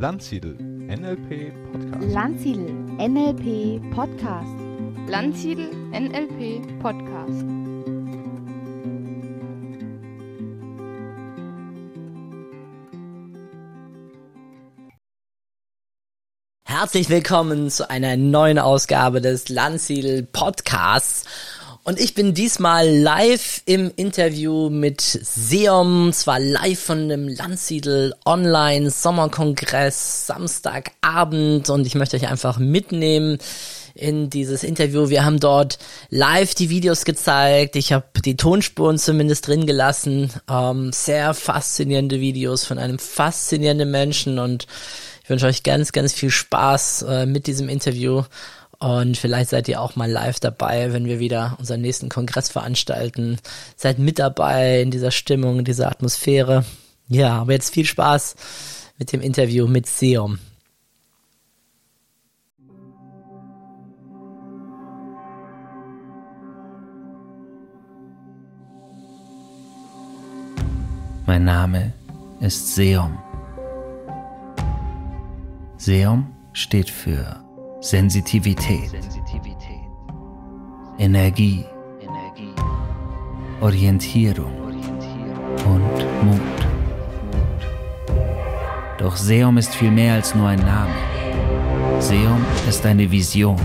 Landsiedel NLP Podcast. Landsiedel NLP Podcast. Landsiedel NLP Podcast. Herzlich willkommen zu einer neuen Ausgabe des Landsiedel Podcasts. Und ich bin diesmal live im Interview mit Seom, zwar live von dem Landsiedel Online Sommerkongress Samstagabend und ich möchte euch einfach mitnehmen in dieses Interview. Wir haben dort live die Videos gezeigt. Ich habe die Tonspuren zumindest drin gelassen. Ähm, sehr faszinierende Videos von einem faszinierenden Menschen und ich wünsche euch ganz, ganz viel Spaß äh, mit diesem Interview. Und vielleicht seid ihr auch mal live dabei, wenn wir wieder unseren nächsten Kongress veranstalten. Seid mit dabei in dieser Stimmung, in dieser Atmosphäre. Ja, aber jetzt viel Spaß mit dem Interview mit Seom. Mein Name ist Seom. Seom steht für Sensitivität, Energie, Orientierung und Mut. Doch Seom ist viel mehr als nur ein Name. Seom ist eine Vision.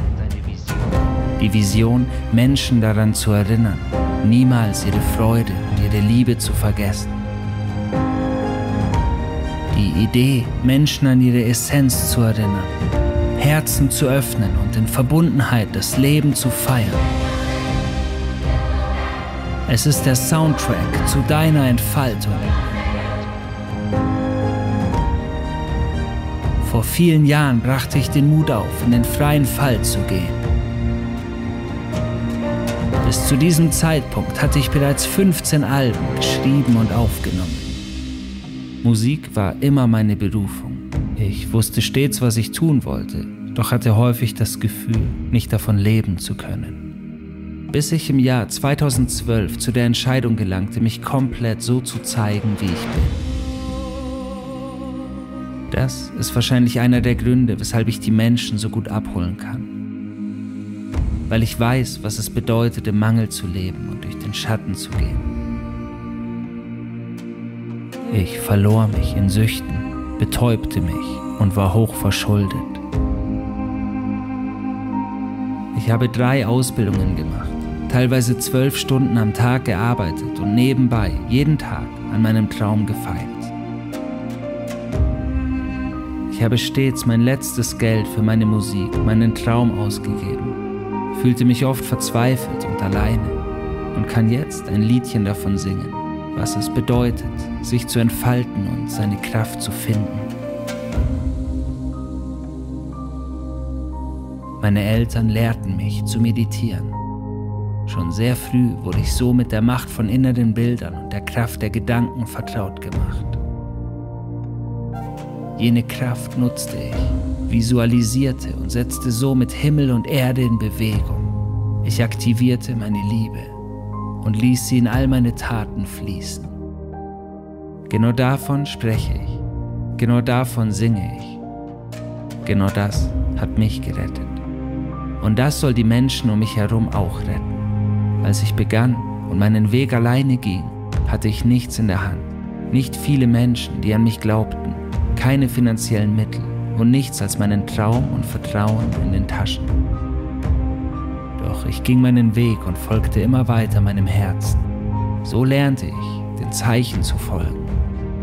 Die Vision, Menschen daran zu erinnern, niemals ihre Freude und ihre Liebe zu vergessen. Die Idee, Menschen an ihre Essenz zu erinnern, Herzen zu öffnen und in Verbundenheit das Leben zu feiern. Es ist der Soundtrack zu deiner Entfaltung. Vor vielen Jahren brachte ich den Mut auf, in den freien Fall zu gehen. Bis zu diesem Zeitpunkt hatte ich bereits 15 Alben geschrieben und aufgenommen. Musik war immer meine Berufung. Ich wusste stets, was ich tun wollte, doch hatte häufig das Gefühl, nicht davon leben zu können. Bis ich im Jahr 2012 zu der Entscheidung gelangte, mich komplett so zu zeigen, wie ich bin. Das ist wahrscheinlich einer der Gründe, weshalb ich die Menschen so gut abholen kann. Weil ich weiß, was es bedeutet, im Mangel zu leben und durch den Schatten zu gehen. Ich verlor mich in Süchten, betäubte mich und war hoch verschuldet. Ich habe drei Ausbildungen gemacht, teilweise zwölf Stunden am Tag gearbeitet und nebenbei jeden Tag an meinem Traum gefeilt. Ich habe stets mein letztes Geld für meine Musik, meinen Traum ausgegeben, fühlte mich oft verzweifelt und alleine und kann jetzt ein Liedchen davon singen, was es bedeutet, sich zu entfalten und seine Kraft zu finden. Meine Eltern lehrten mich zu meditieren. Schon sehr früh wurde ich so mit der Macht von inneren Bildern und der Kraft der Gedanken vertraut gemacht. Jene Kraft nutzte ich, visualisierte und setzte so mit Himmel und Erde in Bewegung. Ich aktivierte meine Liebe und ließ sie in all meine Taten fließen. Genau davon spreche ich, genau davon singe ich. Genau das hat mich gerettet. Und das soll die Menschen um mich herum auch retten. Als ich begann und meinen Weg alleine ging, hatte ich nichts in der Hand. Nicht viele Menschen, die an mich glaubten, keine finanziellen Mittel und nichts als meinen Traum und Vertrauen in den Taschen. Doch ich ging meinen Weg und folgte immer weiter meinem Herzen. So lernte ich, den Zeichen zu folgen.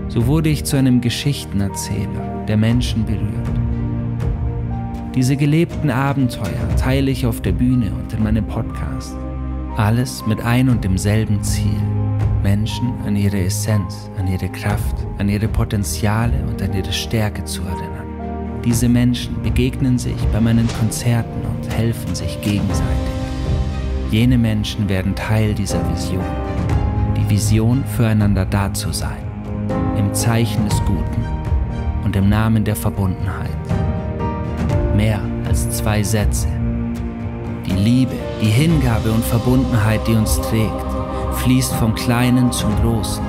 So wurde ich zu einem Geschichtenerzähler, der Menschen berührt. Diese gelebten Abenteuer teile ich auf der Bühne und in meinem Podcast. Alles mit ein und demselben Ziel. Menschen an ihre Essenz, an ihre Kraft, an ihre Potenziale und an ihre Stärke zu erinnern. Diese Menschen begegnen sich bei meinen Konzerten und helfen sich gegenseitig. Jene Menschen werden Teil dieser Vision. Die Vision, füreinander da zu sein. Im Zeichen des Guten und im Namen der Verbundenheit. Mehr als zwei Sätze. Die Liebe, die Hingabe und Verbundenheit, die uns trägt, fließt vom Kleinen zum Großen.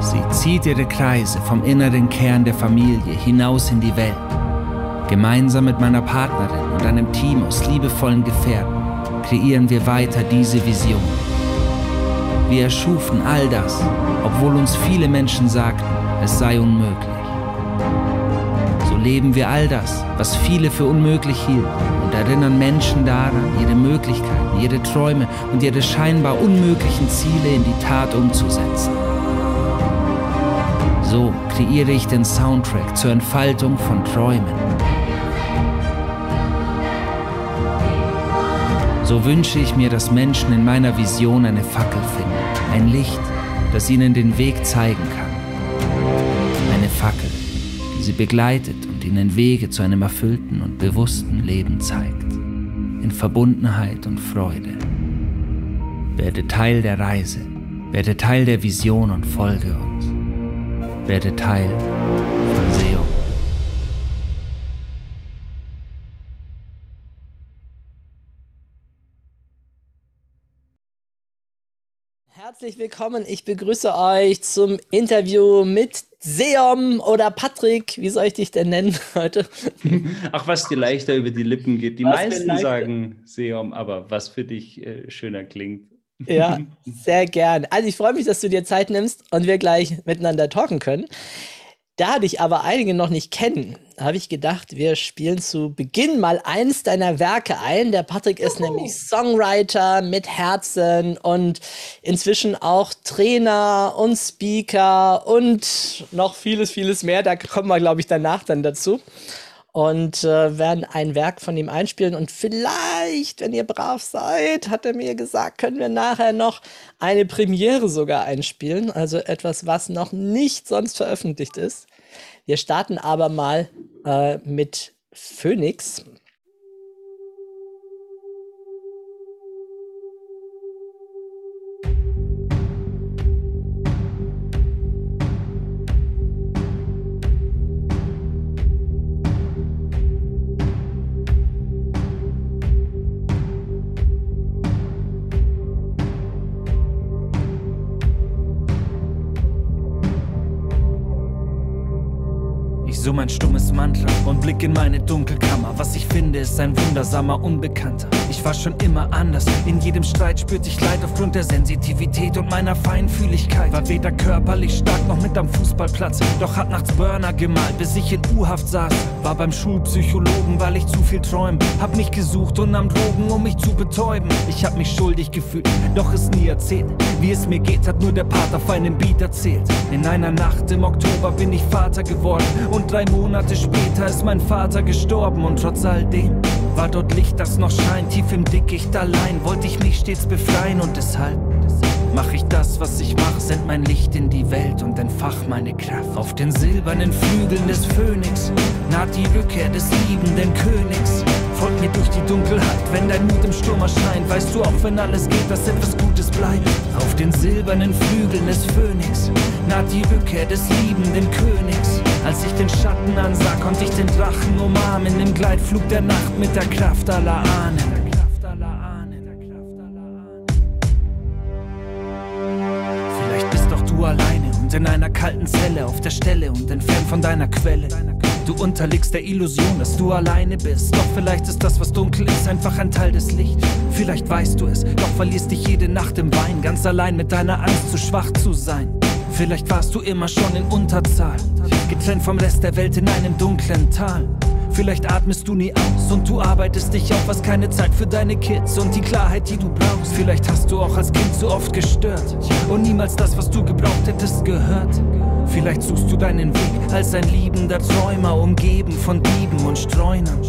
Sie zieht ihre Kreise vom inneren Kern der Familie hinaus in die Welt. Gemeinsam mit meiner Partnerin und einem Team aus liebevollen Gefährten kreieren wir weiter diese Vision. Wir erschufen all das, obwohl uns viele Menschen sagten, es sei unmöglich. So leben wir all das, was viele für unmöglich hielten und erinnern Menschen daran, ihre Möglichkeiten, ihre Träume und ihre scheinbar unmöglichen Ziele in die Tat umzusetzen. So kreiere ich den Soundtrack zur Entfaltung von Träumen. So wünsche ich mir, dass Menschen in meiner Vision eine Fackel finden, ein Licht, das ihnen den Weg zeigen kann. Eine Fackel, die sie begleitet und ihnen Wege zu einem erfüllten und bewussten Leben zeigt. In Verbundenheit und Freude. Werde Teil der Reise, werde Teil der Vision und folge uns. Werde Teil Herzlich willkommen. Ich begrüße euch zum Interview mit Seom oder Patrick. Wie soll ich dich denn nennen heute? Ach, was dir leichter über die Lippen geht. Die Was meisten sagen Seom, aber was für dich äh, schöner klingt. Ja, sehr gern. Also ich freue mich, dass du dir Zeit nimmst und wir gleich miteinander talken können. Da dich aber einige noch nicht kennen, habe ich gedacht, wir spielen zu Beginn mal eins deiner Werke ein. Der Patrick ist nämlich Songwriter mit Herzen und inzwischen auch Trainer und Speaker und noch vieles, vieles mehr. Da kommen wir, glaube ich, danach dann dazu und äh, werden ein Werk von ihm einspielen. Und vielleicht, wenn ihr brav seid, hat er mir gesagt, können wir nachher noch eine Premiere sogar einspielen. Also etwas, was noch nicht sonst veröffentlicht ist. Wir starten aber mal äh, mit Phoenix. Ich summ ein stummes Mantra und blick in meine Dunkelkammer. Was ich finde, ist ein wundersamer Unbekannter. Ich war schon immer anders. In jedem Streit spürte ich Leid aufgrund der Sensitivität und meiner Feinfühligkeit. War weder körperlich stark noch mit am Fußballplatz. Doch hat nachts Burner gemalt, bis ich in U-Haft saß. War beim Schulpsychologen, weil ich zu viel träum. Hab mich gesucht und nahm Drogen, um mich zu betäuben. Ich hab mich schuldig gefühlt, doch es nie erzählt. Wie es mir geht, hat nur der Part auf einem Beat erzählt. In einer Nacht im Oktober bin ich Vater geworden und drei Monate später ist mein Vater gestorben und trotz all dem war dort Licht, das noch scheint. Tief im Dickicht allein wollte ich mich stets befreien und deshalb Mach ich das, was ich mach, send mein Licht in die Welt und entfach meine Kraft. Auf den silbernen Flügeln des Phönix naht die Rückkehr des liebenden Königs. Folg mir durch die Dunkelheit, wenn dein Mut im Sturm erscheint. Weißt du auch, wenn alles geht, dass etwas Gutes bleibt. Auf den silbernen Flügeln des Phönix naht die Rückkehr des liebenden Königs. Als ich den Schatten ansah, konnte ich den Drachen umarmen im Gleitflug der Nacht mit der Kraft aller Ahnen. Vielleicht bist doch du alleine und in einer kalten Zelle auf der Stelle und entfernt von deiner Quelle. Du unterliegst der Illusion, dass du alleine bist. Doch vielleicht ist das, was dunkel ist, einfach ein Teil des Lichts. Vielleicht weißt du es, doch verlierst dich jede Nacht im Wein, ganz allein mit deiner Angst, zu schwach zu sein. Vielleicht warst du immer schon in Unterzahl, getrennt vom Rest der Welt in einem dunklen Tal. Vielleicht atmest du nie aus und du arbeitest dich auf, hast keine Zeit für deine Kids und die Klarheit, die du brauchst. Vielleicht hast du auch als Kind so oft gestört und niemals das, was du gebraucht hättest, gehört. Vielleicht suchst du deinen Weg als ein liebender Träumer, umgeben von Dieben und Streunern.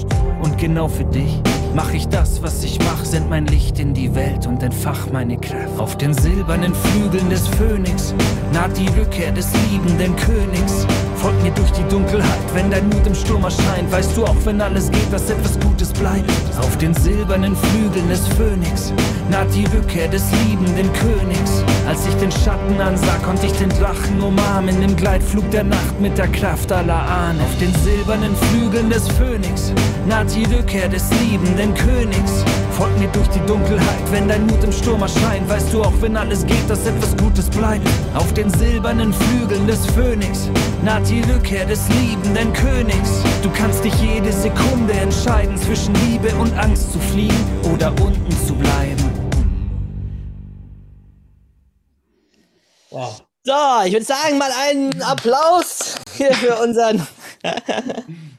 Und genau für dich mach ich das, was ich mach, send mein Licht in die Welt und entfach meine Kraft. Auf den silbernen Flügeln des Phönix naht die Rückkehr des liebenden Königs. Folg mir durch die Dunkelheit, wenn dein Mut im Sturm erscheint. Weißt du auch, wenn alles geht, dass etwas Gutes bleibt. Auf den silbernen Flügeln des Phönix naht die Rückkehr des liebenden Königs. Als ich den Schatten ansah, konnte ich den Drachen umarmen im Gleitflug der Nacht mit der Kraft aller Ahnen. Auf den silbernen Flügeln des Phönix naht die Rückkehr des liebenden Königs. Folg mir durch die Dunkelheit, wenn dein Mut im Sturm erscheint. Weißt du auch, wenn alles geht, dass etwas Gutes bleibt. Auf den silbernen Flügeln des Phönix naht die Rückkehr des liebenden Königs. Du kannst dich jede Sekunde entscheiden, zwischen Liebe und Angst zu fliehen oder unten zu bleiben. Wow. So, ich würde sagen, mal einen Applaus hier für unseren.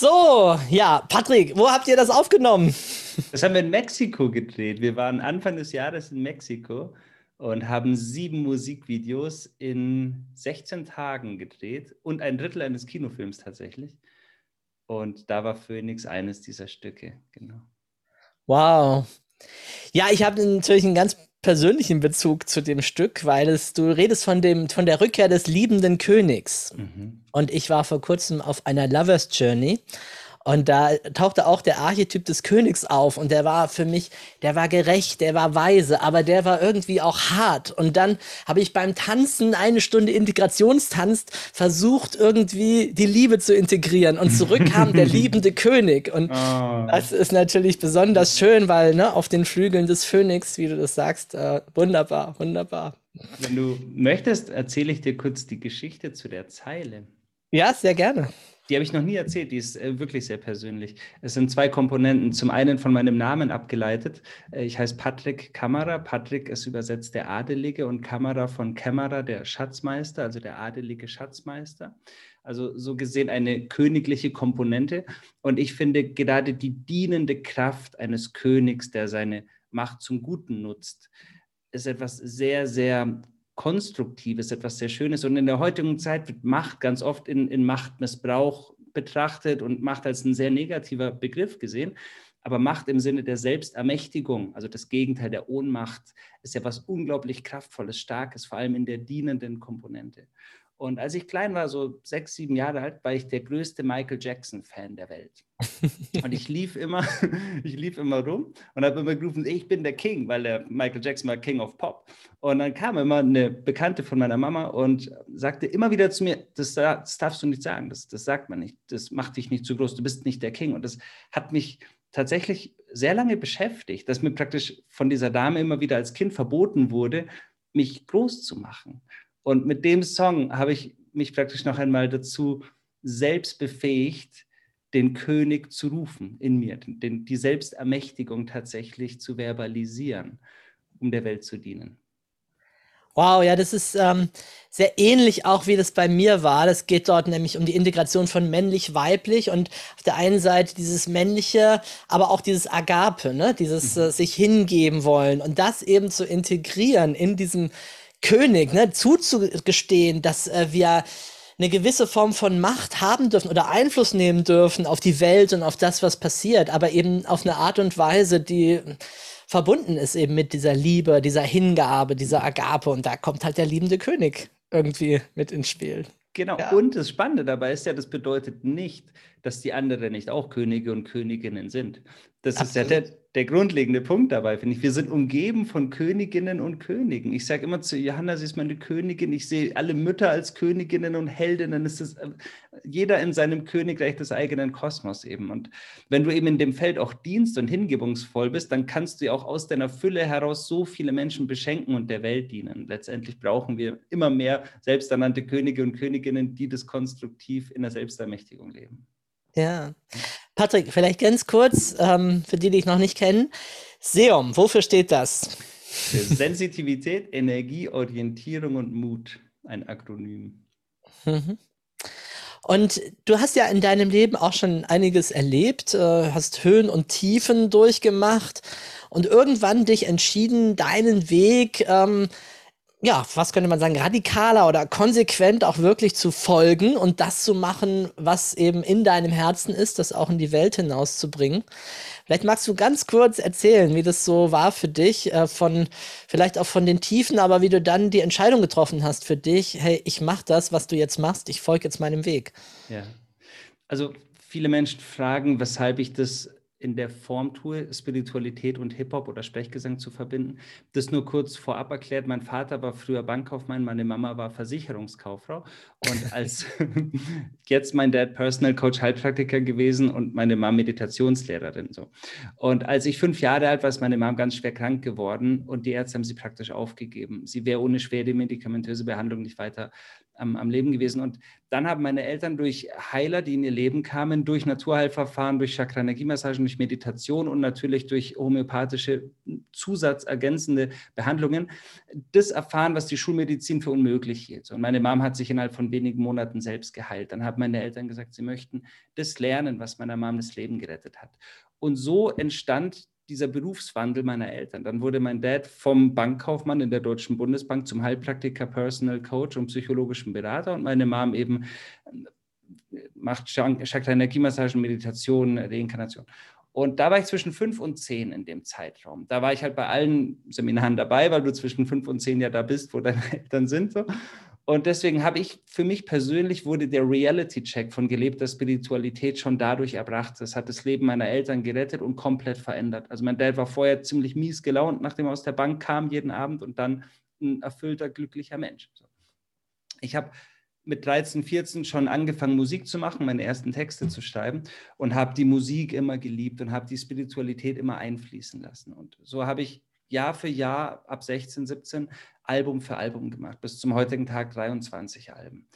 so, ja, Patrick, wo habt ihr das aufgenommen? Das haben wir in Mexiko gedreht. Wir waren Anfang des Jahres in Mexiko und haben sieben Musikvideos in 16 Tagen gedreht und ein Drittel eines Kinofilms tatsächlich. Und da war Phoenix eines dieser Stücke, genau. Wow. Ja, ich habe natürlich einen ganz persönlichen Bezug zu dem Stück, weil es, du redest von dem, von der Rückkehr des liebenden Königs. Mhm. Und ich war vor kurzem auf einer Lovers Journey und da tauchte auch der Archetyp des Königs auf und der war für mich, der war gerecht, der war weise, aber der war irgendwie auch hart. Und dann habe ich beim Tanzen eine Stunde Integrationstanz versucht, irgendwie die Liebe zu integrieren. Und zurück kam der liebende König. Und oh. das ist natürlich besonders schön, weil ne, auf den Flügeln des Phönix, wie du das sagst, äh, wunderbar, wunderbar. Wenn du möchtest, erzähle ich dir kurz die Geschichte zu der Zeile. Ja, sehr gerne. Die habe ich noch nie erzählt, die ist äh, wirklich sehr persönlich. Es sind zwei Komponenten. Zum einen von meinem Namen abgeleitet. Äh, ich heiße Patrick Kamera. Patrick ist übersetzt der Adelige und Kamera von Kämmerer, der Schatzmeister, also der adelige Schatzmeister. Also so gesehen eine königliche Komponente. Und ich finde gerade die dienende Kraft eines Königs, der seine Macht zum Guten nutzt, ist etwas sehr, sehr Konstruktives, etwas sehr Schönes. Und in der heutigen Zeit wird Macht ganz oft in, in Machtmissbrauch betrachtet und Macht als ein sehr negativer Begriff gesehen. Aber Macht im Sinne der Selbstermächtigung, also das Gegenteil der Ohnmacht, ist ja was unglaublich Kraftvolles, Starkes, vor allem in der dienenden Komponente. Und als ich klein war, so sechs, sieben Jahre alt, war ich der größte Michael Jackson-Fan der Welt. und ich lief immer, ich lief immer rum und habe immer gerufen, ich bin der King, weil der Michael Jackson war King of Pop. Und dann kam immer eine Bekannte von meiner Mama und sagte immer wieder zu mir, das, das darfst du nicht sagen, das, das sagt man nicht, das macht dich nicht zu groß, du bist nicht der King. Und das hat mich tatsächlich sehr lange beschäftigt, dass mir praktisch von dieser Dame immer wieder als Kind verboten wurde, mich groß zu machen. Und mit dem Song habe ich mich praktisch noch einmal dazu selbst befähigt, den König zu rufen in mir, den, die Selbstermächtigung tatsächlich zu verbalisieren, um der Welt zu dienen. Wow, ja, das ist ähm, sehr ähnlich auch, wie das bei mir war. Das geht dort nämlich um die Integration von männlich-weiblich und auf der einen Seite dieses männliche, aber auch dieses Agape, ne? dieses mhm. äh, sich hingeben wollen und das eben zu integrieren in diesem König, ne, zuzugestehen, dass äh, wir eine gewisse Form von Macht haben dürfen oder Einfluss nehmen dürfen auf die Welt und auf das, was passiert, aber eben auf eine Art und Weise, die verbunden ist eben mit dieser Liebe, dieser Hingabe, dieser Agape und da kommt halt der liebende König irgendwie mit ins Spiel. Genau, ja. und das Spannende dabei ist ja, das bedeutet nicht, dass die anderen nicht auch Könige und Königinnen sind. Das Absolut. ist ja der, der grundlegende Punkt dabei, finde ich. Wir sind umgeben von Königinnen und Königen. Ich sage immer zu Johanna, sie ist meine Königin. Ich sehe alle Mütter als Königinnen und Heldinnen. Es ist äh, jeder in seinem Königreich des eigenen Kosmos eben. Und wenn du eben in dem Feld auch dienst und hingebungsvoll bist, dann kannst du ja auch aus deiner Fülle heraus so viele Menschen beschenken und der Welt dienen. Letztendlich brauchen wir immer mehr selbsternannte Könige und Königinnen, die das konstruktiv in der Selbstermächtigung leben. Ja. Patrick, vielleicht ganz kurz, ähm, für die, die ich noch nicht kenne. SEOM, wofür steht das? Für Sensitivität, Energie, Orientierung und Mut. Ein Akronym. Mhm. Und du hast ja in deinem Leben auch schon einiges erlebt, äh, hast Höhen und Tiefen durchgemacht und irgendwann dich entschieden, deinen Weg ähm, ja, was könnte man sagen, radikaler oder konsequent auch wirklich zu folgen und das zu machen, was eben in deinem Herzen ist, das auch in die Welt hinauszubringen. Vielleicht magst du ganz kurz erzählen, wie das so war für dich, äh, von vielleicht auch von den Tiefen, aber wie du dann die Entscheidung getroffen hast für dich, hey, ich mache das, was du jetzt machst, ich folge jetzt meinem Weg. Ja. Also viele Menschen fragen, weshalb ich das in der Form tue, Spiritualität und Hip-Hop oder Sprechgesang zu verbinden. Das nur kurz vorab erklärt. Mein Vater war früher Bankkaufmann, meine Mama war Versicherungskauffrau und als jetzt mein Dad Personal Coach Heilpraktiker gewesen und meine Mom Meditationslehrerin. So. Und als ich fünf Jahre alt war, ist meine Mom ganz schwer krank geworden und die Ärzte haben sie praktisch aufgegeben. Sie wäre ohne schwere medikamentöse Behandlung nicht weiter am, am, Leben gewesen. Und dann haben meine Eltern durch Heiler, die in ihr Leben kamen, durch Naturheilverfahren, durch Chakra-Energiemassagen, durch Meditation und natürlich durch homöopathische zusatzergänzende Behandlungen, das erfahren, was die Schulmedizin für unmöglich hielt. Und meine Mom hat sich innerhalb von wenigen Monaten selbst geheilt. Dann haben meine Eltern gesagt, sie möchten das lernen, was meiner Mom das Leben gerettet hat. Und so entstand dieser Berufswandel meiner Eltern. Dann wurde mein Dad vom Bankkaufmann in der Deutschen Bundesbank zum Heilpraktiker, Personal Coach und psychologischen Berater und meine Mom eben äh, macht Chakra-Energiemassagen, Meditation, Reinkarnation. Und da war ich zwischen fünf und zehn in dem Zeitraum. Da war ich halt bei allen Seminaren dabei, weil du zwischen fünf und zehn ja da bist, wo deine Eltern sind. So. Und deswegen habe ich für mich persönlich wurde der Reality-Check von gelebter Spiritualität schon dadurch erbracht. Das hat das Leben meiner Eltern gerettet und komplett verändert. Also mein Dad war vorher ziemlich mies gelaunt, nachdem er aus der Bank kam jeden Abend und dann ein erfüllter, glücklicher Mensch. Ich habe mit 13, 14 schon angefangen, Musik zu machen, meine ersten Texte zu schreiben und habe die Musik immer geliebt und habe die Spiritualität immer einfließen lassen. Und so habe ich Jahr für Jahr ab 16, 17 Album für Album gemacht, bis zum heutigen Tag 23 Alben.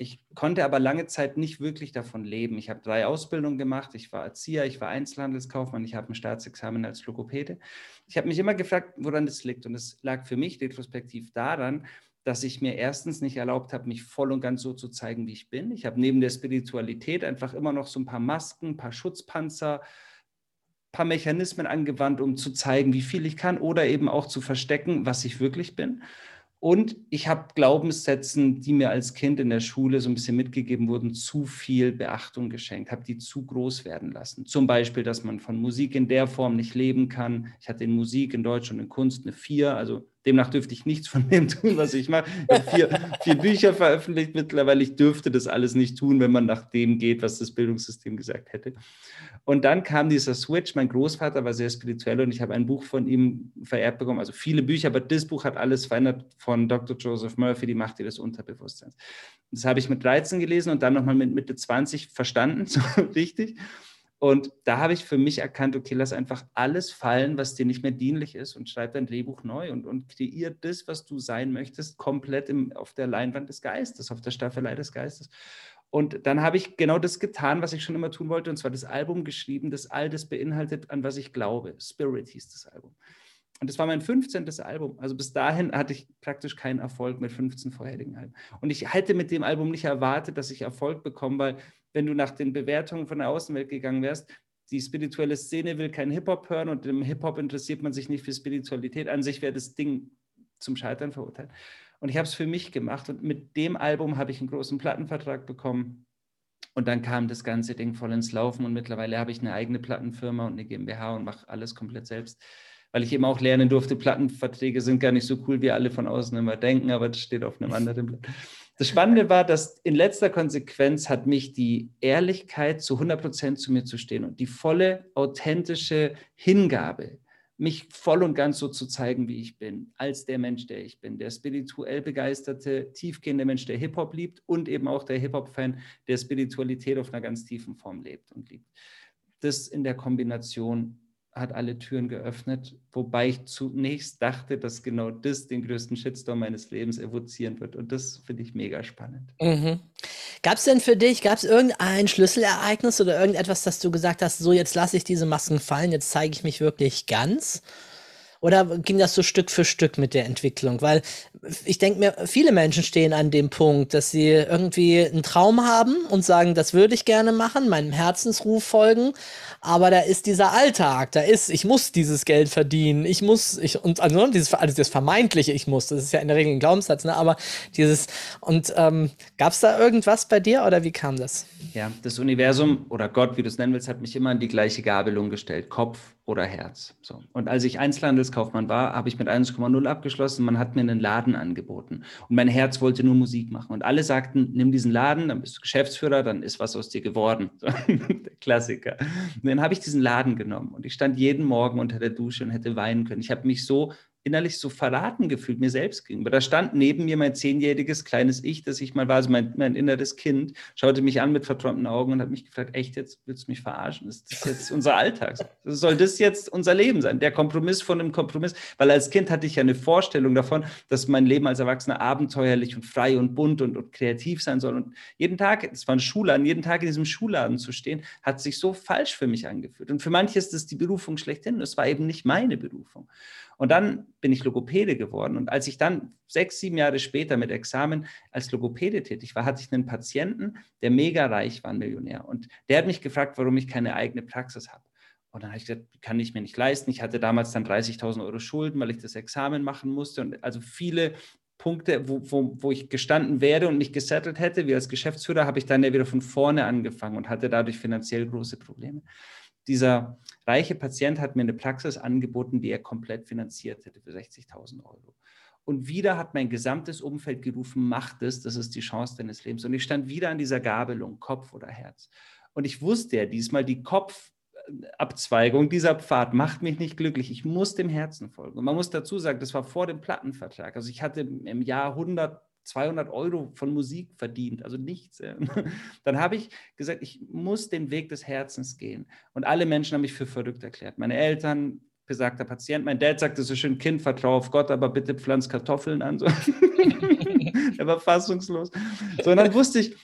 Ich konnte aber lange Zeit nicht wirklich davon leben. Ich habe drei Ausbildungen gemacht. Ich war Erzieher, ich war Einzelhandelskaufmann, ich habe ein Staatsexamen als Logopäde. Ich habe mich immer gefragt, woran das liegt. Und es lag für mich retrospektiv daran, dass ich mir erstens nicht erlaubt habe, mich voll und ganz so zu zeigen, wie ich bin. Ich habe neben der Spiritualität einfach immer noch so ein paar Masken, ein paar Schutzpanzer, paar Mechanismen angewandt, um zu zeigen, wie viel ich kann oder eben auch zu verstecken, was ich wirklich bin. Und ich habe Glaubenssätzen, die mir als Kind in der Schule so ein bisschen mitgegeben wurden, zu viel Beachtung geschenkt, habe die zu groß werden lassen. Zum Beispiel, dass man von Musik in der Form nicht leben kann. Ich hatte in Musik, in Deutsch und in Kunst eine Vier, also Demnach dürfte ich nichts von dem tun, was ich mache. Ich habe vier, vier Bücher veröffentlicht mittlerweile. Ich dürfte das alles nicht tun, wenn man nach dem geht, was das Bildungssystem gesagt hätte. Und dann kam dieser Switch. Mein Großvater war sehr spirituell und ich habe ein Buch von ihm vererbt bekommen. Also viele Bücher, aber das Buch hat alles verändert von Dr. Joseph Murphy, die Macht ihres Unterbewusstseins. Das habe ich mit 13 gelesen und dann nochmal mit Mitte 20 verstanden, so richtig. Und da habe ich für mich erkannt, okay, lass einfach alles fallen, was dir nicht mehr dienlich ist und schreib dein Drehbuch neu und, und kreier das, was du sein möchtest, komplett im, auf der Leinwand des Geistes, auf der Staffelei des Geistes. Und dann habe ich genau das getan, was ich schon immer tun wollte, und zwar das Album geschrieben, das all das beinhaltet, an was ich glaube. Spirit hieß das Album. Und das war mein 15. Album. Also bis dahin hatte ich praktisch keinen Erfolg mit 15 vorherigen Alben. Und ich hätte mit dem Album nicht erwartet, dass ich Erfolg bekomme, weil wenn du nach den Bewertungen von der Außenwelt gegangen wärst, die spirituelle Szene will keinen Hip-Hop hören und im Hip-Hop interessiert man sich nicht für Spiritualität. An sich wäre das Ding zum Scheitern verurteilt. Und ich habe es für mich gemacht und mit dem Album habe ich einen großen Plattenvertrag bekommen. Und dann kam das ganze Ding voll ins Laufen und mittlerweile habe ich eine eigene Plattenfirma und eine GmbH und mache alles komplett selbst. Weil ich eben auch lernen durfte, Plattenverträge sind gar nicht so cool, wie alle von außen immer denken, aber das steht auf einem anderen Blatt. Das Spannende war, dass in letzter Konsequenz hat mich die Ehrlichkeit zu 100 Prozent zu mir zu stehen und die volle, authentische Hingabe, mich voll und ganz so zu zeigen, wie ich bin, als der Mensch, der ich bin, der spirituell begeisterte, tiefgehende Mensch, der Hip-Hop liebt und eben auch der Hip-Hop-Fan, der Spiritualität auf einer ganz tiefen Form lebt und liebt. Das in der Kombination hat alle Türen geöffnet, wobei ich zunächst dachte, dass genau das den größten Shitstorm meines Lebens evozieren wird. Und das finde ich mega spannend. Mhm. Gab es denn für dich, gab es irgendein Schlüsselereignis oder irgendetwas, dass du gesagt hast, so jetzt lasse ich diese Masken fallen, jetzt zeige ich mich wirklich ganz? Oder ging das so Stück für Stück mit der Entwicklung? Weil ich denke mir, viele Menschen stehen an dem Punkt, dass sie irgendwie einen Traum haben und sagen, das würde ich gerne machen, meinem Herzensruf folgen. Aber da ist dieser Alltag, da ist, ich muss dieses Geld verdienen, ich muss, ich, und also dieses, also das vermeintliche, ich muss, das ist ja in der Regel ein Glaubenssatz, ne? aber dieses, und ähm, gab es da irgendwas bei dir oder wie kam das? Ja, das Universum oder Gott, wie du es nennen willst, hat mich immer in die gleiche Gabelung gestellt, Kopf oder Herz. So. Und als ich Einzelhandel Handelskaufmann war, habe ich mit 1,0 abgeschlossen. Man hat mir einen Laden angeboten. Und mein Herz wollte nur Musik machen. Und alle sagten, nimm diesen Laden, dann bist du Geschäftsführer, dann ist was aus dir geworden. Klassiker. Und dann habe ich diesen Laden genommen. Und ich stand jeden Morgen unter der Dusche und hätte weinen können. Ich habe mich so innerlich so verraten gefühlt mir selbst gegenüber. Da stand neben mir mein zehnjähriges kleines Ich, das ich mal war, also mein, mein inneres Kind, schaute mich an mit verträumten Augen und hat mich gefragt, echt, jetzt willst du mich verarschen? Ist das jetzt unser Alltag? Soll das jetzt unser Leben sein? Der Kompromiss von einem Kompromiss? Weil als Kind hatte ich ja eine Vorstellung davon, dass mein Leben als Erwachsener abenteuerlich und frei und bunt und, und kreativ sein soll. Und jeden Tag, es war ein Schulladen, jeden Tag in diesem Schulladen zu stehen, hat sich so falsch für mich angefühlt. Und für manche ist es die Berufung schlechthin. Es war eben nicht meine Berufung. Und dann bin ich Logopäde geworden. Und als ich dann sechs, sieben Jahre später mit Examen als Logopäde tätig war, hatte ich einen Patienten, der mega reich war, ein Millionär. Und der hat mich gefragt, warum ich keine eigene Praxis habe. Und dann habe ich gesagt, kann ich mir nicht leisten. Ich hatte damals dann 30.000 Euro Schulden, weil ich das Examen machen musste. Und also viele Punkte, wo, wo, wo ich gestanden wäre und mich gesettelt hätte, wie als Geschäftsführer, habe ich dann ja wieder von vorne angefangen und hatte dadurch finanziell große Probleme dieser reiche Patient hat mir eine Praxis angeboten, die er komplett finanziert hätte für 60.000 Euro. Und wieder hat mein gesamtes Umfeld gerufen, mach das, das ist die Chance deines Lebens. Und ich stand wieder an dieser Gabelung, Kopf oder Herz. Und ich wusste ja diesmal, die Kopfabzweigung dieser Pfad macht mich nicht glücklich. Ich muss dem Herzen folgen. Und man muss dazu sagen, das war vor dem Plattenvertrag. Also ich hatte im Jahr 100 200 Euro von Musik verdient, also nichts. Dann habe ich gesagt, ich muss den Weg des Herzens gehen. Und alle Menschen haben mich für verrückt erklärt. Meine Eltern, besagter Patient, mein Dad sagte so schön, Kind, vertraue auf Gott, aber bitte pflanz Kartoffeln an. So. er war fassungslos. So, und dann wusste ich,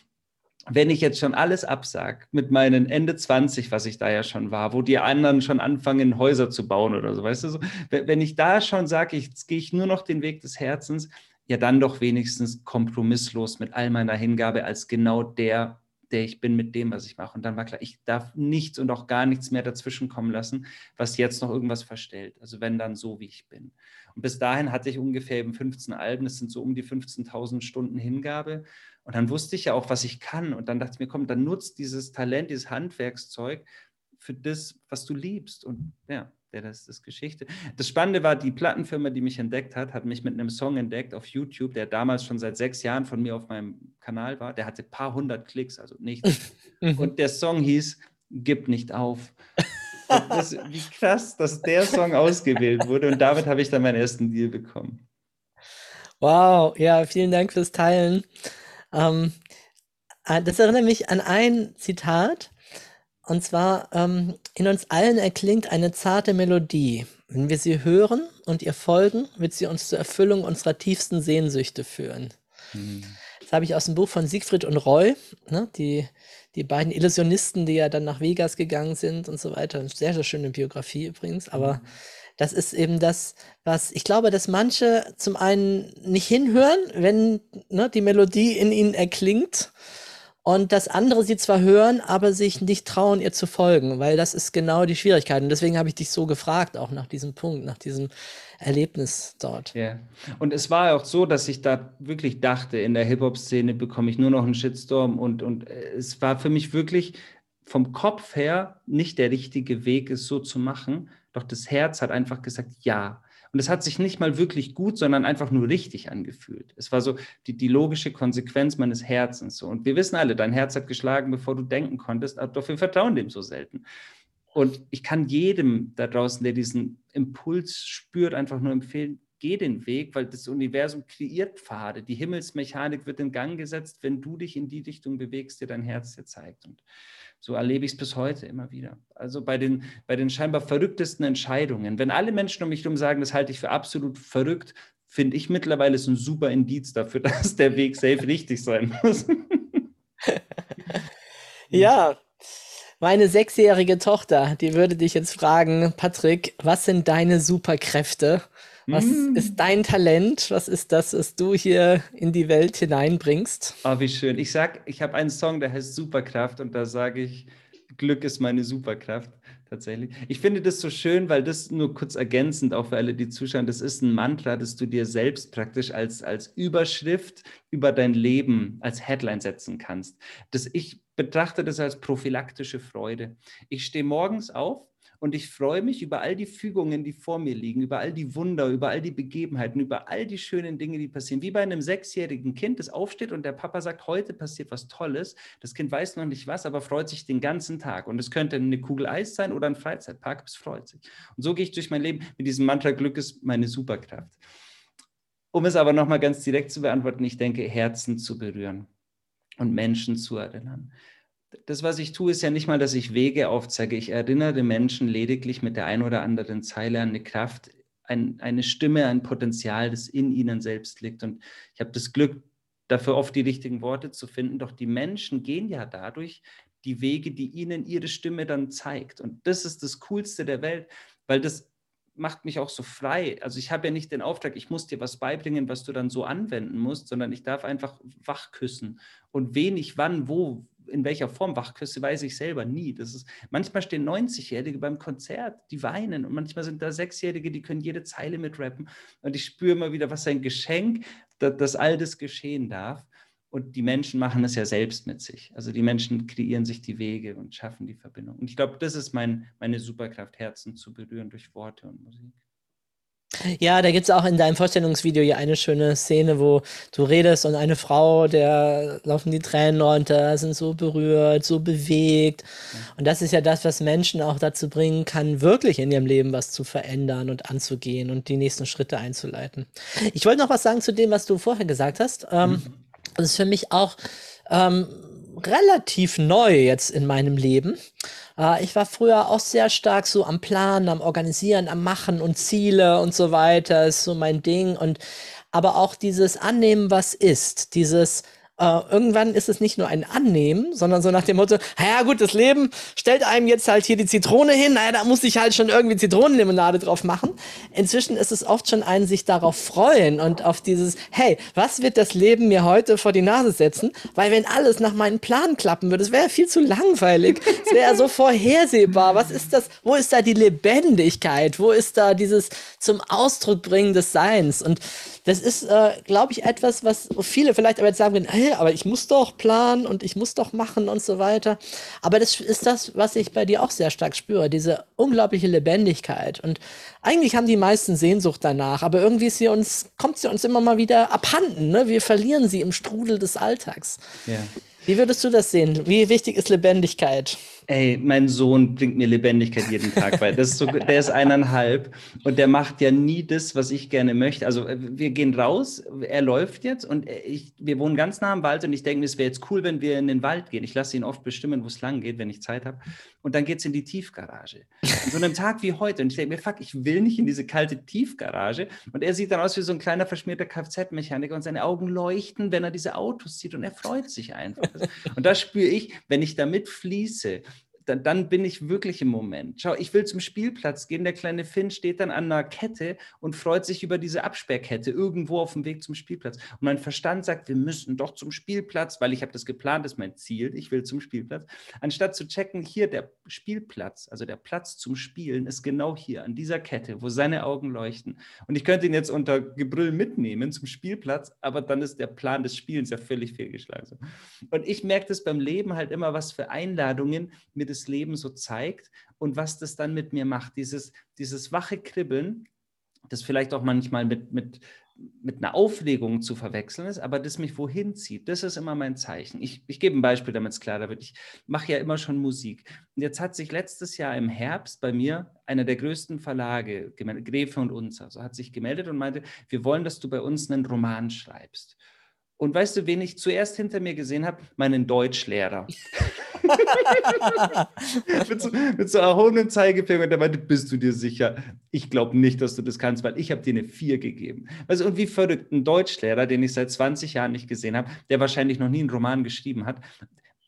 wenn ich jetzt schon alles absag mit meinen Ende 20, was ich da ja schon war, wo die anderen schon anfangen, Häuser zu bauen oder so, weißt du, so, wenn ich da schon sage, jetzt gehe ich nur noch den Weg des Herzens, ja dann doch wenigstens kompromisslos mit all meiner Hingabe als genau der, der ich bin mit dem, was ich mache. Und dann war klar, ich darf nichts und auch gar nichts mehr dazwischen kommen lassen, was jetzt noch irgendwas verstellt. Also wenn dann so, wie ich bin. Und bis dahin hatte ich ungefähr eben 15 Alben, das sind so um die 15.000 Stunden Hingabe. Und dann wusste ich ja auch, was ich kann. Und dann dachte ich mir, komm, dann nutzt dieses Talent, dieses Handwerkszeug für das, was du liebst. Und ja, der das ist Geschichte. Das Spannende war, die Plattenfirma, die mich entdeckt hat, hat mich mit einem Song entdeckt auf YouTube, der damals schon seit sechs Jahren von mir auf meinem Kanal war. Der hatte ein paar hundert Klicks, also nichts. Und der Song hieß Gib nicht auf. Das, wie krass, dass der Song ausgewählt wurde. Und damit habe ich dann meinen ersten Deal bekommen. Wow, ja, vielen Dank fürs Teilen. Ähm, äh, das erinnert mich an ein Zitat, und zwar, ähm, in uns allen erklingt eine zarte Melodie. Wenn wir sie hören und ihr folgen, wird sie uns zur Erfüllung unserer tiefsten Sehnsüchte führen. Mhm. Das habe ich aus dem Buch von Siegfried und Roy, ne, die, die beiden Illusionisten, die ja dann nach Vegas gegangen sind und so weiter. Sehr, sehr schöne Biografie übrigens, aber mhm. das ist eben das, was ich glaube, dass manche zum einen nicht hinhören, wenn ne, die Melodie in ihnen erklingt und das andere sie zwar hören, aber sich nicht trauen, ihr zu folgen, weil das ist genau die Schwierigkeit. Und deswegen habe ich dich so gefragt, auch nach diesem Punkt, nach diesem Erlebnis dort. Ja, und es war auch so, dass ich da wirklich dachte, in der Hip-Hop-Szene bekomme ich nur noch einen Shitstorm und, und äh, es war für mich wirklich vom Kopf her nicht der richtige Weg, es so zu machen. Doch das Herz hat einfach gesagt, ja, und es hat sich nicht mal wirklich gut, sondern einfach nur richtig angefühlt. Es war so die, die logische Konsequenz meines Herzens. So. Und wir wissen alle, dein Herz hat geschlagen, bevor du denken konntest, doch wir vertrauen dem so selten. Und ich kann jedem da draußen, der diesen Impuls spürt, einfach nur empfehlen, geh den Weg, weil das Universum kreiert Pfade. Die Himmelsmechanik wird in Gang gesetzt, wenn du dich in die Richtung bewegst, dir dein Herz dir zeigt. Und so erlebe ich es bis heute immer wieder. Also bei den, bei den scheinbar verrücktesten Entscheidungen. Wenn alle Menschen um mich herum sagen, das halte ich für absolut verrückt, finde ich mittlerweile ist ein super Indiz dafür, dass der Weg safe richtig sein muss. ja, meine sechsjährige Tochter, die würde dich jetzt fragen, Patrick, was sind deine Superkräfte? Was mm. ist dein Talent? Was ist das, was du hier in die Welt hineinbringst? Oh, wie schön. Ich sag, ich habe einen Song, der heißt Superkraft und da sage ich, Glück ist meine Superkraft tatsächlich. Ich finde das so schön, weil das nur kurz ergänzend auch für alle, die zuschauen, das ist ein Mantra, das du dir selbst praktisch als, als Überschrift über dein Leben als Headline setzen kannst. Das ich betrachte das als prophylaktische Freude. Ich stehe morgens auf und ich freue mich über all die Fügungen, die vor mir liegen, über all die Wunder, über all die Begebenheiten, über all die schönen Dinge, die passieren. Wie bei einem sechsjährigen Kind, das aufsteht und der Papa sagt, heute passiert was Tolles. Das Kind weiß noch nicht was, aber freut sich den ganzen Tag. Und es könnte eine Kugel Eis sein oder ein Freizeitpark, es freut sich. Und so gehe ich durch mein Leben mit diesem Mantra, Glück ist meine Superkraft. Um es aber nochmal ganz direkt zu beantworten, ich denke, Herzen zu berühren und Menschen zu erinnern das, was ich tue, ist ja nicht mal, dass ich Wege aufzeige. Ich erinnere Menschen lediglich mit der ein oder anderen Zeile an eine Kraft, ein, eine Stimme, ein Potenzial, das in ihnen selbst liegt. Und ich habe das Glück, dafür oft die richtigen Worte zu finden. Doch die Menschen gehen ja dadurch die Wege, die ihnen ihre Stimme dann zeigt. Und das ist das Coolste der Welt, weil das macht mich auch so frei. Also ich habe ja nicht den Auftrag, ich muss dir was beibringen, was du dann so anwenden musst, sondern ich darf einfach wach küssen. Und wenig, wann, wo, in welcher Form Wachküsse, weiß ich selber nie. Das ist, manchmal stehen 90-Jährige beim Konzert, die weinen und manchmal sind da Sechsjährige, die können jede Zeile mitrappen. Und ich spüre immer wieder, was ein Geschenk, dass, dass all das geschehen darf. Und die Menschen machen es ja selbst mit sich. Also die Menschen kreieren sich die Wege und schaffen die Verbindung. Und ich glaube, das ist mein, meine Superkraft, Herzen zu berühren durch Worte und Musik. Ja, da gibt es auch in deinem Vorstellungsvideo hier eine schöne Szene, wo du redest und eine Frau, der laufen die Tränen runter, sind so berührt, so bewegt. Und das ist ja das, was Menschen auch dazu bringen kann, wirklich in ihrem Leben was zu verändern und anzugehen und die nächsten Schritte einzuleiten. Ich wollte noch was sagen zu dem, was du vorher gesagt hast. Ähm, mhm. Das ist für mich auch ähm, relativ neu jetzt in meinem Leben. Äh, ich war früher auch sehr stark so am Planen, am Organisieren, am Machen und Ziele und so weiter, ist so mein Ding. Und aber auch dieses Annehmen, was ist, dieses äh, irgendwann ist es nicht nur ein Annehmen, sondern so nach dem Motto, ja gut, das Leben stellt einem jetzt halt hier die Zitrone hin, naja, da muss ich halt schon irgendwie Zitronenlimonade drauf machen. Inzwischen ist es oft schon ein sich darauf freuen und auf dieses, hey, was wird das Leben mir heute vor die Nase setzen? Weil wenn alles nach meinem Plan klappen würde, es wäre viel zu langweilig. Es wäre so vorhersehbar. Was ist das? Wo ist da die Lebendigkeit? Wo ist da dieses zum Ausdruck bringen des Seins? Und das ist, äh, glaube ich, etwas, was viele vielleicht aber jetzt sagen, hey, aber ich muss doch planen und ich muss doch machen und so weiter. Aber das ist das, was ich bei dir auch sehr stark spüre, diese unglaubliche Lebendigkeit. Und eigentlich haben die meisten Sehnsucht danach, aber irgendwie ist sie uns, kommt sie uns immer mal wieder abhanden. Ne? Wir verlieren sie im Strudel des Alltags. Ja. Wie würdest du das sehen? Wie wichtig ist Lebendigkeit? Ey, mein Sohn bringt mir Lebendigkeit jeden Tag, weil das ist so, der ist eineinhalb und der macht ja nie das, was ich gerne möchte. Also äh, wir gehen raus, er läuft jetzt und ich, wir wohnen ganz nah am Wald und ich denke, es wäre jetzt cool, wenn wir in den Wald gehen. Ich lasse ihn oft bestimmen, wo es lang geht, wenn ich Zeit habe. Und dann geht es in die Tiefgarage. An so einem Tag wie heute. Und ich denke mir, fuck, ich will nicht in diese kalte Tiefgarage. Und er sieht dann aus wie so ein kleiner verschmierter Kfz-Mechaniker und seine Augen leuchten, wenn er diese Autos sieht und er freut sich einfach. Und da spüre ich, wenn ich damit fließe, dann, dann, bin ich wirklich im Moment. Schau, ich will zum Spielplatz gehen. Der kleine Finn steht dann an einer Kette und freut sich über diese Absperrkette irgendwo auf dem Weg zum Spielplatz. Und mein Verstand sagt, wir müssen doch zum Spielplatz, weil ich habe das geplant, das ist mein Ziel. Ich will zum Spielplatz. Anstatt zu checken, hier der Spielplatz, also der Platz zum Spielen, ist genau hier an dieser Kette, wo seine Augen leuchten. Und ich könnte ihn jetzt unter Gebrüll mitnehmen zum Spielplatz, aber dann ist der Plan des Spielens ja völlig fehlgeschlagen. Und ich merke das beim Leben halt immer, was für Einladungen mir das das Leben so zeigt und was das dann mit mir macht. Dieses, dieses wache Kribbeln, das vielleicht auch manchmal mit, mit, mit einer Auflegung zu verwechseln ist, aber das mich wohin zieht, das ist immer mein Zeichen. Ich, ich gebe ein Beispiel, damit es klarer wird. Ich mache ja immer schon Musik. Und jetzt hat sich letztes Jahr im Herbst bei mir einer der größten Verlage, Gräfe und Unzer, so hat sich gemeldet und meinte, wir wollen, dass du bei uns einen Roman schreibst. Und weißt du, wen ich zuerst hinter mir gesehen habe? Meinen Deutschlehrer. mit, so, mit so erhobenem Zeigefinger und der meinte, bist du dir sicher? Ich glaube nicht, dass du das kannst, weil ich habe dir eine 4 gegeben. Weißt du, und wie verrückt, ein Deutschlehrer, den ich seit 20 Jahren nicht gesehen habe, der wahrscheinlich noch nie einen Roman geschrieben hat,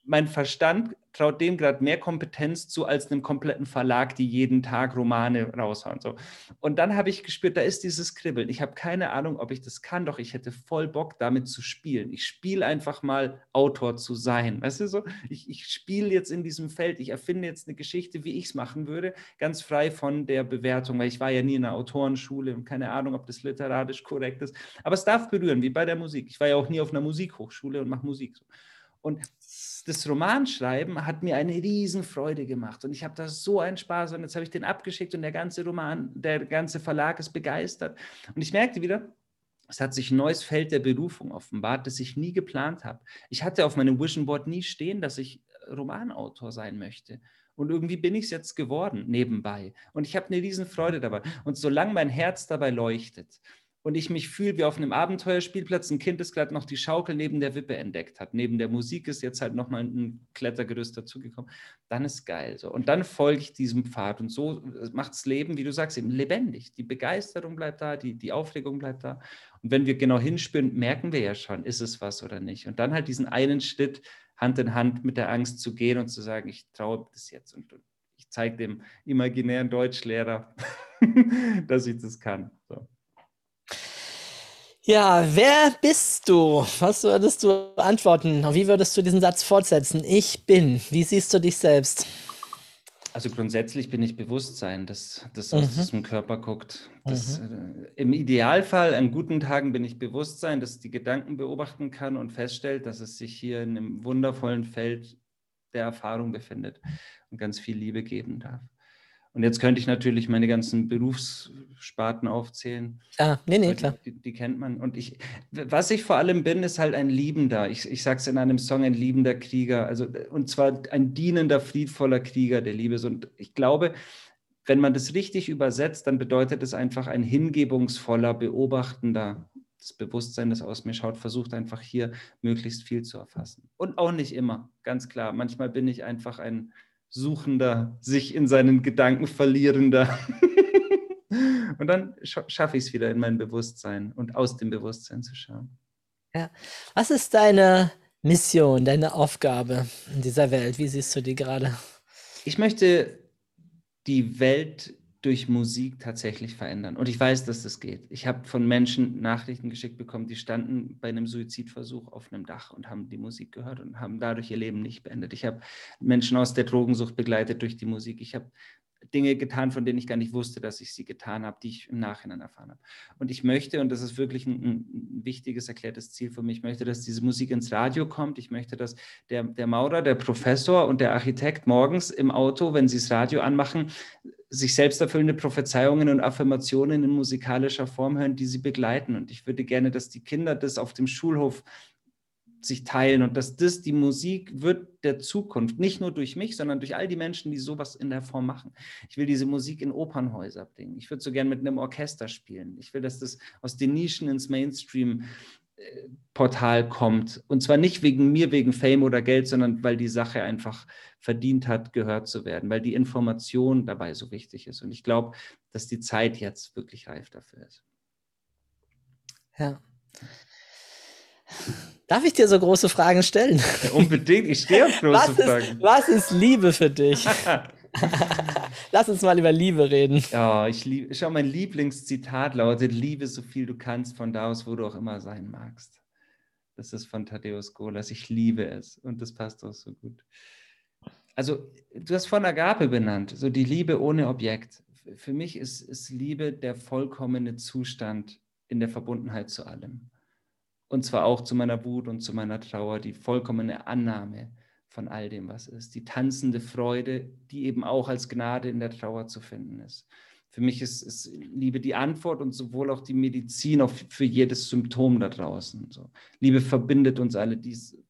mein Verstand traut dem gerade mehr Kompetenz zu als einem kompletten Verlag, die jeden Tag Romane raushauen. So. Und dann habe ich gespürt, da ist dieses Kribbeln. Ich habe keine Ahnung, ob ich das kann, doch ich hätte voll Bock, damit zu spielen. Ich spiele einfach mal Autor zu sein. Weißt du so? Ich, ich spiele jetzt in diesem Feld, ich erfinde jetzt eine Geschichte, wie ich es machen würde, ganz frei von der Bewertung, weil ich war ja nie in einer Autorenschule und keine Ahnung, ob das literarisch korrekt ist. Aber es darf berühren, wie bei der Musik. Ich war ja auch nie auf einer Musikhochschule und mache Musik. Und das Romanschreiben hat mir eine Riesenfreude gemacht und ich habe da so einen Spaß und jetzt habe ich den abgeschickt und der ganze Roman, der ganze Verlag ist begeistert und ich merkte wieder, es hat sich ein neues Feld der Berufung offenbart, das ich nie geplant habe. Ich hatte auf meinem Vision Board nie stehen, dass ich Romanautor sein möchte. Und irgendwie bin ich es jetzt geworden, nebenbei. Und ich habe eine Riesenfreude dabei. Und solange mein Herz dabei leuchtet und ich mich fühle wie auf einem Abenteuerspielplatz, ein Kind, das gerade noch die Schaukel neben der Wippe entdeckt hat, neben der Musik ist jetzt halt nochmal ein Klettergerüst dazugekommen, dann ist geil. So. Und dann folge ich diesem Pfad. Und so macht das Leben, wie du sagst, eben lebendig. Die Begeisterung bleibt da, die, die Aufregung bleibt da. Und wenn wir genau hinspüren, merken wir ja schon, ist es was oder nicht. Und dann halt diesen einen Schritt Hand in Hand mit der Angst zu gehen und zu sagen, ich traue das jetzt und ich zeige dem imaginären Deutschlehrer, dass ich das kann. So. Ja, wer bist du? Was würdest du antworten? Wie würdest du diesen Satz fortsetzen? Ich bin. Wie siehst du dich selbst? Also grundsätzlich bin ich Bewusstsein, das, das aus mhm. diesem Körper guckt. Das, mhm. äh, Im Idealfall, an guten Tagen bin ich Bewusstsein, das die Gedanken beobachten kann und feststellt, dass es sich hier in einem wundervollen Feld der Erfahrung befindet und ganz viel Liebe geben darf. Und jetzt könnte ich natürlich meine ganzen Berufssparten aufzählen. Ah, nee, nee, klar. Die, die, kennt man. Und ich, was ich vor allem bin, ist halt ein Liebender. Ich, ich sage es in einem Song, ein liebender Krieger. Also, und zwar ein dienender, friedvoller Krieger der Liebe. Und ich glaube, wenn man das richtig übersetzt, dann bedeutet es einfach ein hingebungsvoller, beobachtender, das Bewusstsein, das aus mir schaut, versucht einfach hier möglichst viel zu erfassen. Und auch nicht immer, ganz klar. Manchmal bin ich einfach ein Suchender, sich in seinen Gedanken verlierender. und dann schaffe ich es wieder in mein Bewusstsein und aus dem Bewusstsein zu schauen. Ja. Was ist deine Mission, deine Aufgabe in dieser Welt? Wie siehst du die gerade? Ich möchte die Welt durch Musik tatsächlich verändern. Und ich weiß, dass das geht. Ich habe von Menschen Nachrichten geschickt bekommen, die standen bei einem Suizidversuch auf einem Dach und haben die Musik gehört und haben dadurch ihr Leben nicht beendet. Ich habe Menschen aus der Drogensucht begleitet durch die Musik. Ich habe Dinge getan, von denen ich gar nicht wusste, dass ich sie getan habe, die ich im Nachhinein erfahren habe. Und ich möchte, und das ist wirklich ein, ein, wichtiges, erklärtes Ziel für mich, ich möchte, dass diese Musik ins Radio kommt. Ich möchte, dass der, der Maurer, der Professor und der Architekt morgens im Auto, wenn sie das Radio anmachen, sich selbst erfüllende Prophezeiungen und Affirmationen in musikalischer Form hören, die sie begleiten. Und ich würde gerne, dass die Kinder das auf dem Schulhof sich teilen und dass das die Musik wird der Zukunft, nicht nur durch mich, sondern durch all die Menschen, die sowas in der Form machen. Ich will diese Musik in Opernhäuser bringen. Ich würde so gerne mit einem Orchester spielen. Ich will, dass das aus den Nischen ins Mainstream Portal kommt. Und zwar nicht wegen mir, wegen Fame oder Geld, sondern weil die Sache einfach verdient hat, gehört zu werden, weil die Information dabei so wichtig ist. Und ich glaube, dass die Zeit jetzt wirklich reif dafür ist. Ja. Darf ich dir so große Fragen stellen? Ja, unbedingt, ich stehe auf große was ist, Fragen. Was ist Liebe für dich? Lass uns mal über Liebe reden. Ja, ich liebe, schau, mein Lieblingszitat lautet: Liebe so viel du kannst von da aus, wo du auch immer sein magst. Das ist von Thaddeus Golas. Ich liebe es und das passt auch so gut. Also, du hast von Agape benannt, so die Liebe ohne Objekt. Für mich ist, ist Liebe der vollkommene Zustand in der Verbundenheit zu allem. Und zwar auch zu meiner Wut und zu meiner Trauer, die vollkommene Annahme von all dem, was ist. Die tanzende Freude, die eben auch als Gnade in der Trauer zu finden ist. Für mich ist, ist Liebe die Antwort und sowohl auch die Medizin auch für jedes Symptom da draußen. So. Liebe verbindet uns alle, dies, wo,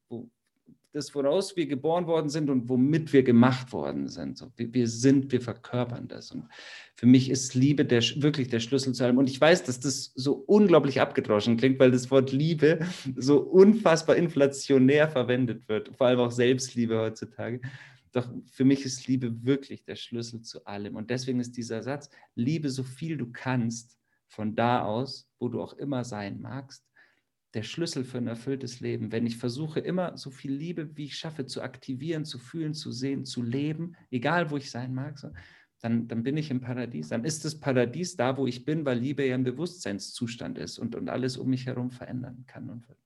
das, woraus wir geboren worden sind und womit wir gemacht worden sind. So, wir, wir, sind, wir verkörpern das. Und für mich ist Liebe der, wirklich der Schlüssel zu allem. Und ich weiß, dass das so unglaublich abgedroschen klingt, weil das Wort Liebe so unfassbar inflationär verwendet wird, vor allem auch Selbstliebe heutzutage. Doch für mich ist Liebe wirklich der Schlüssel zu allem. Und deswegen ist dieser Satz, liebe so viel du kannst, von da aus, wo du auch immer sein magst, der Schlüssel für ein erfülltes Leben. Wenn ich versuche, immer so viel Liebe, wie ich schaffe, zu aktivieren, zu fühlen, zu sehen, zu leben, egal wo ich sein mag, so, dann, dann bin ich im Paradies. Dann ist das Paradies da, wo ich bin, weil Liebe ja ein Bewusstseinszustand ist und, und alles um mich herum verändern kann und wird.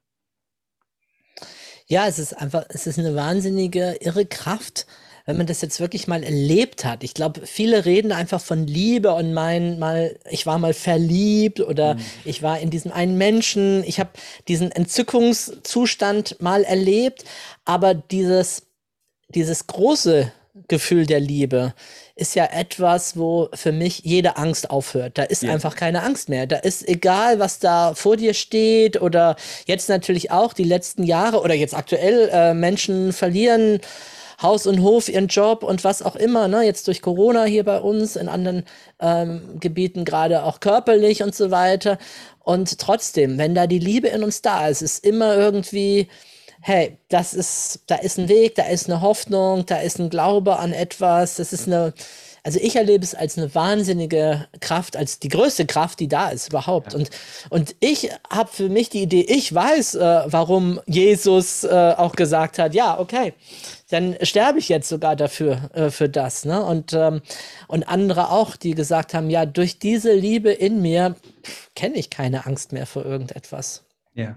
Ja, es ist einfach, es ist eine wahnsinnige, irre Kraft, wenn man das jetzt wirklich mal erlebt hat. Ich glaube, viele reden einfach von Liebe und meinen mal, ich war mal verliebt oder mhm. ich war in diesem einen Menschen, ich habe diesen Entzückungszustand mal erlebt, aber dieses, dieses große Gefühl der Liebe ist ja etwas, wo für mich jede Angst aufhört. Da ist ja. einfach keine Angst mehr. Da ist egal, was da vor dir steht oder jetzt natürlich auch die letzten Jahre oder jetzt aktuell äh, Menschen verlieren Haus und Hof, ihren Job und was auch immer. Ne? Jetzt durch Corona hier bei uns, in anderen ähm, Gebieten gerade auch körperlich und so weiter. Und trotzdem, wenn da die Liebe in uns da ist, ist immer irgendwie hey, das ist, da ist ein Weg, da ist eine Hoffnung, da ist ein Glaube an etwas, das ist eine, also ich erlebe es als eine wahnsinnige Kraft, als die größte Kraft, die da ist überhaupt. Und, und ich habe für mich die Idee, ich weiß, äh, warum Jesus äh, auch gesagt hat, ja, okay, dann sterbe ich jetzt sogar dafür, äh, für das. Ne? Und, ähm, und andere auch, die gesagt haben, ja, durch diese Liebe in mir kenne ich keine Angst mehr vor irgendetwas. Ja,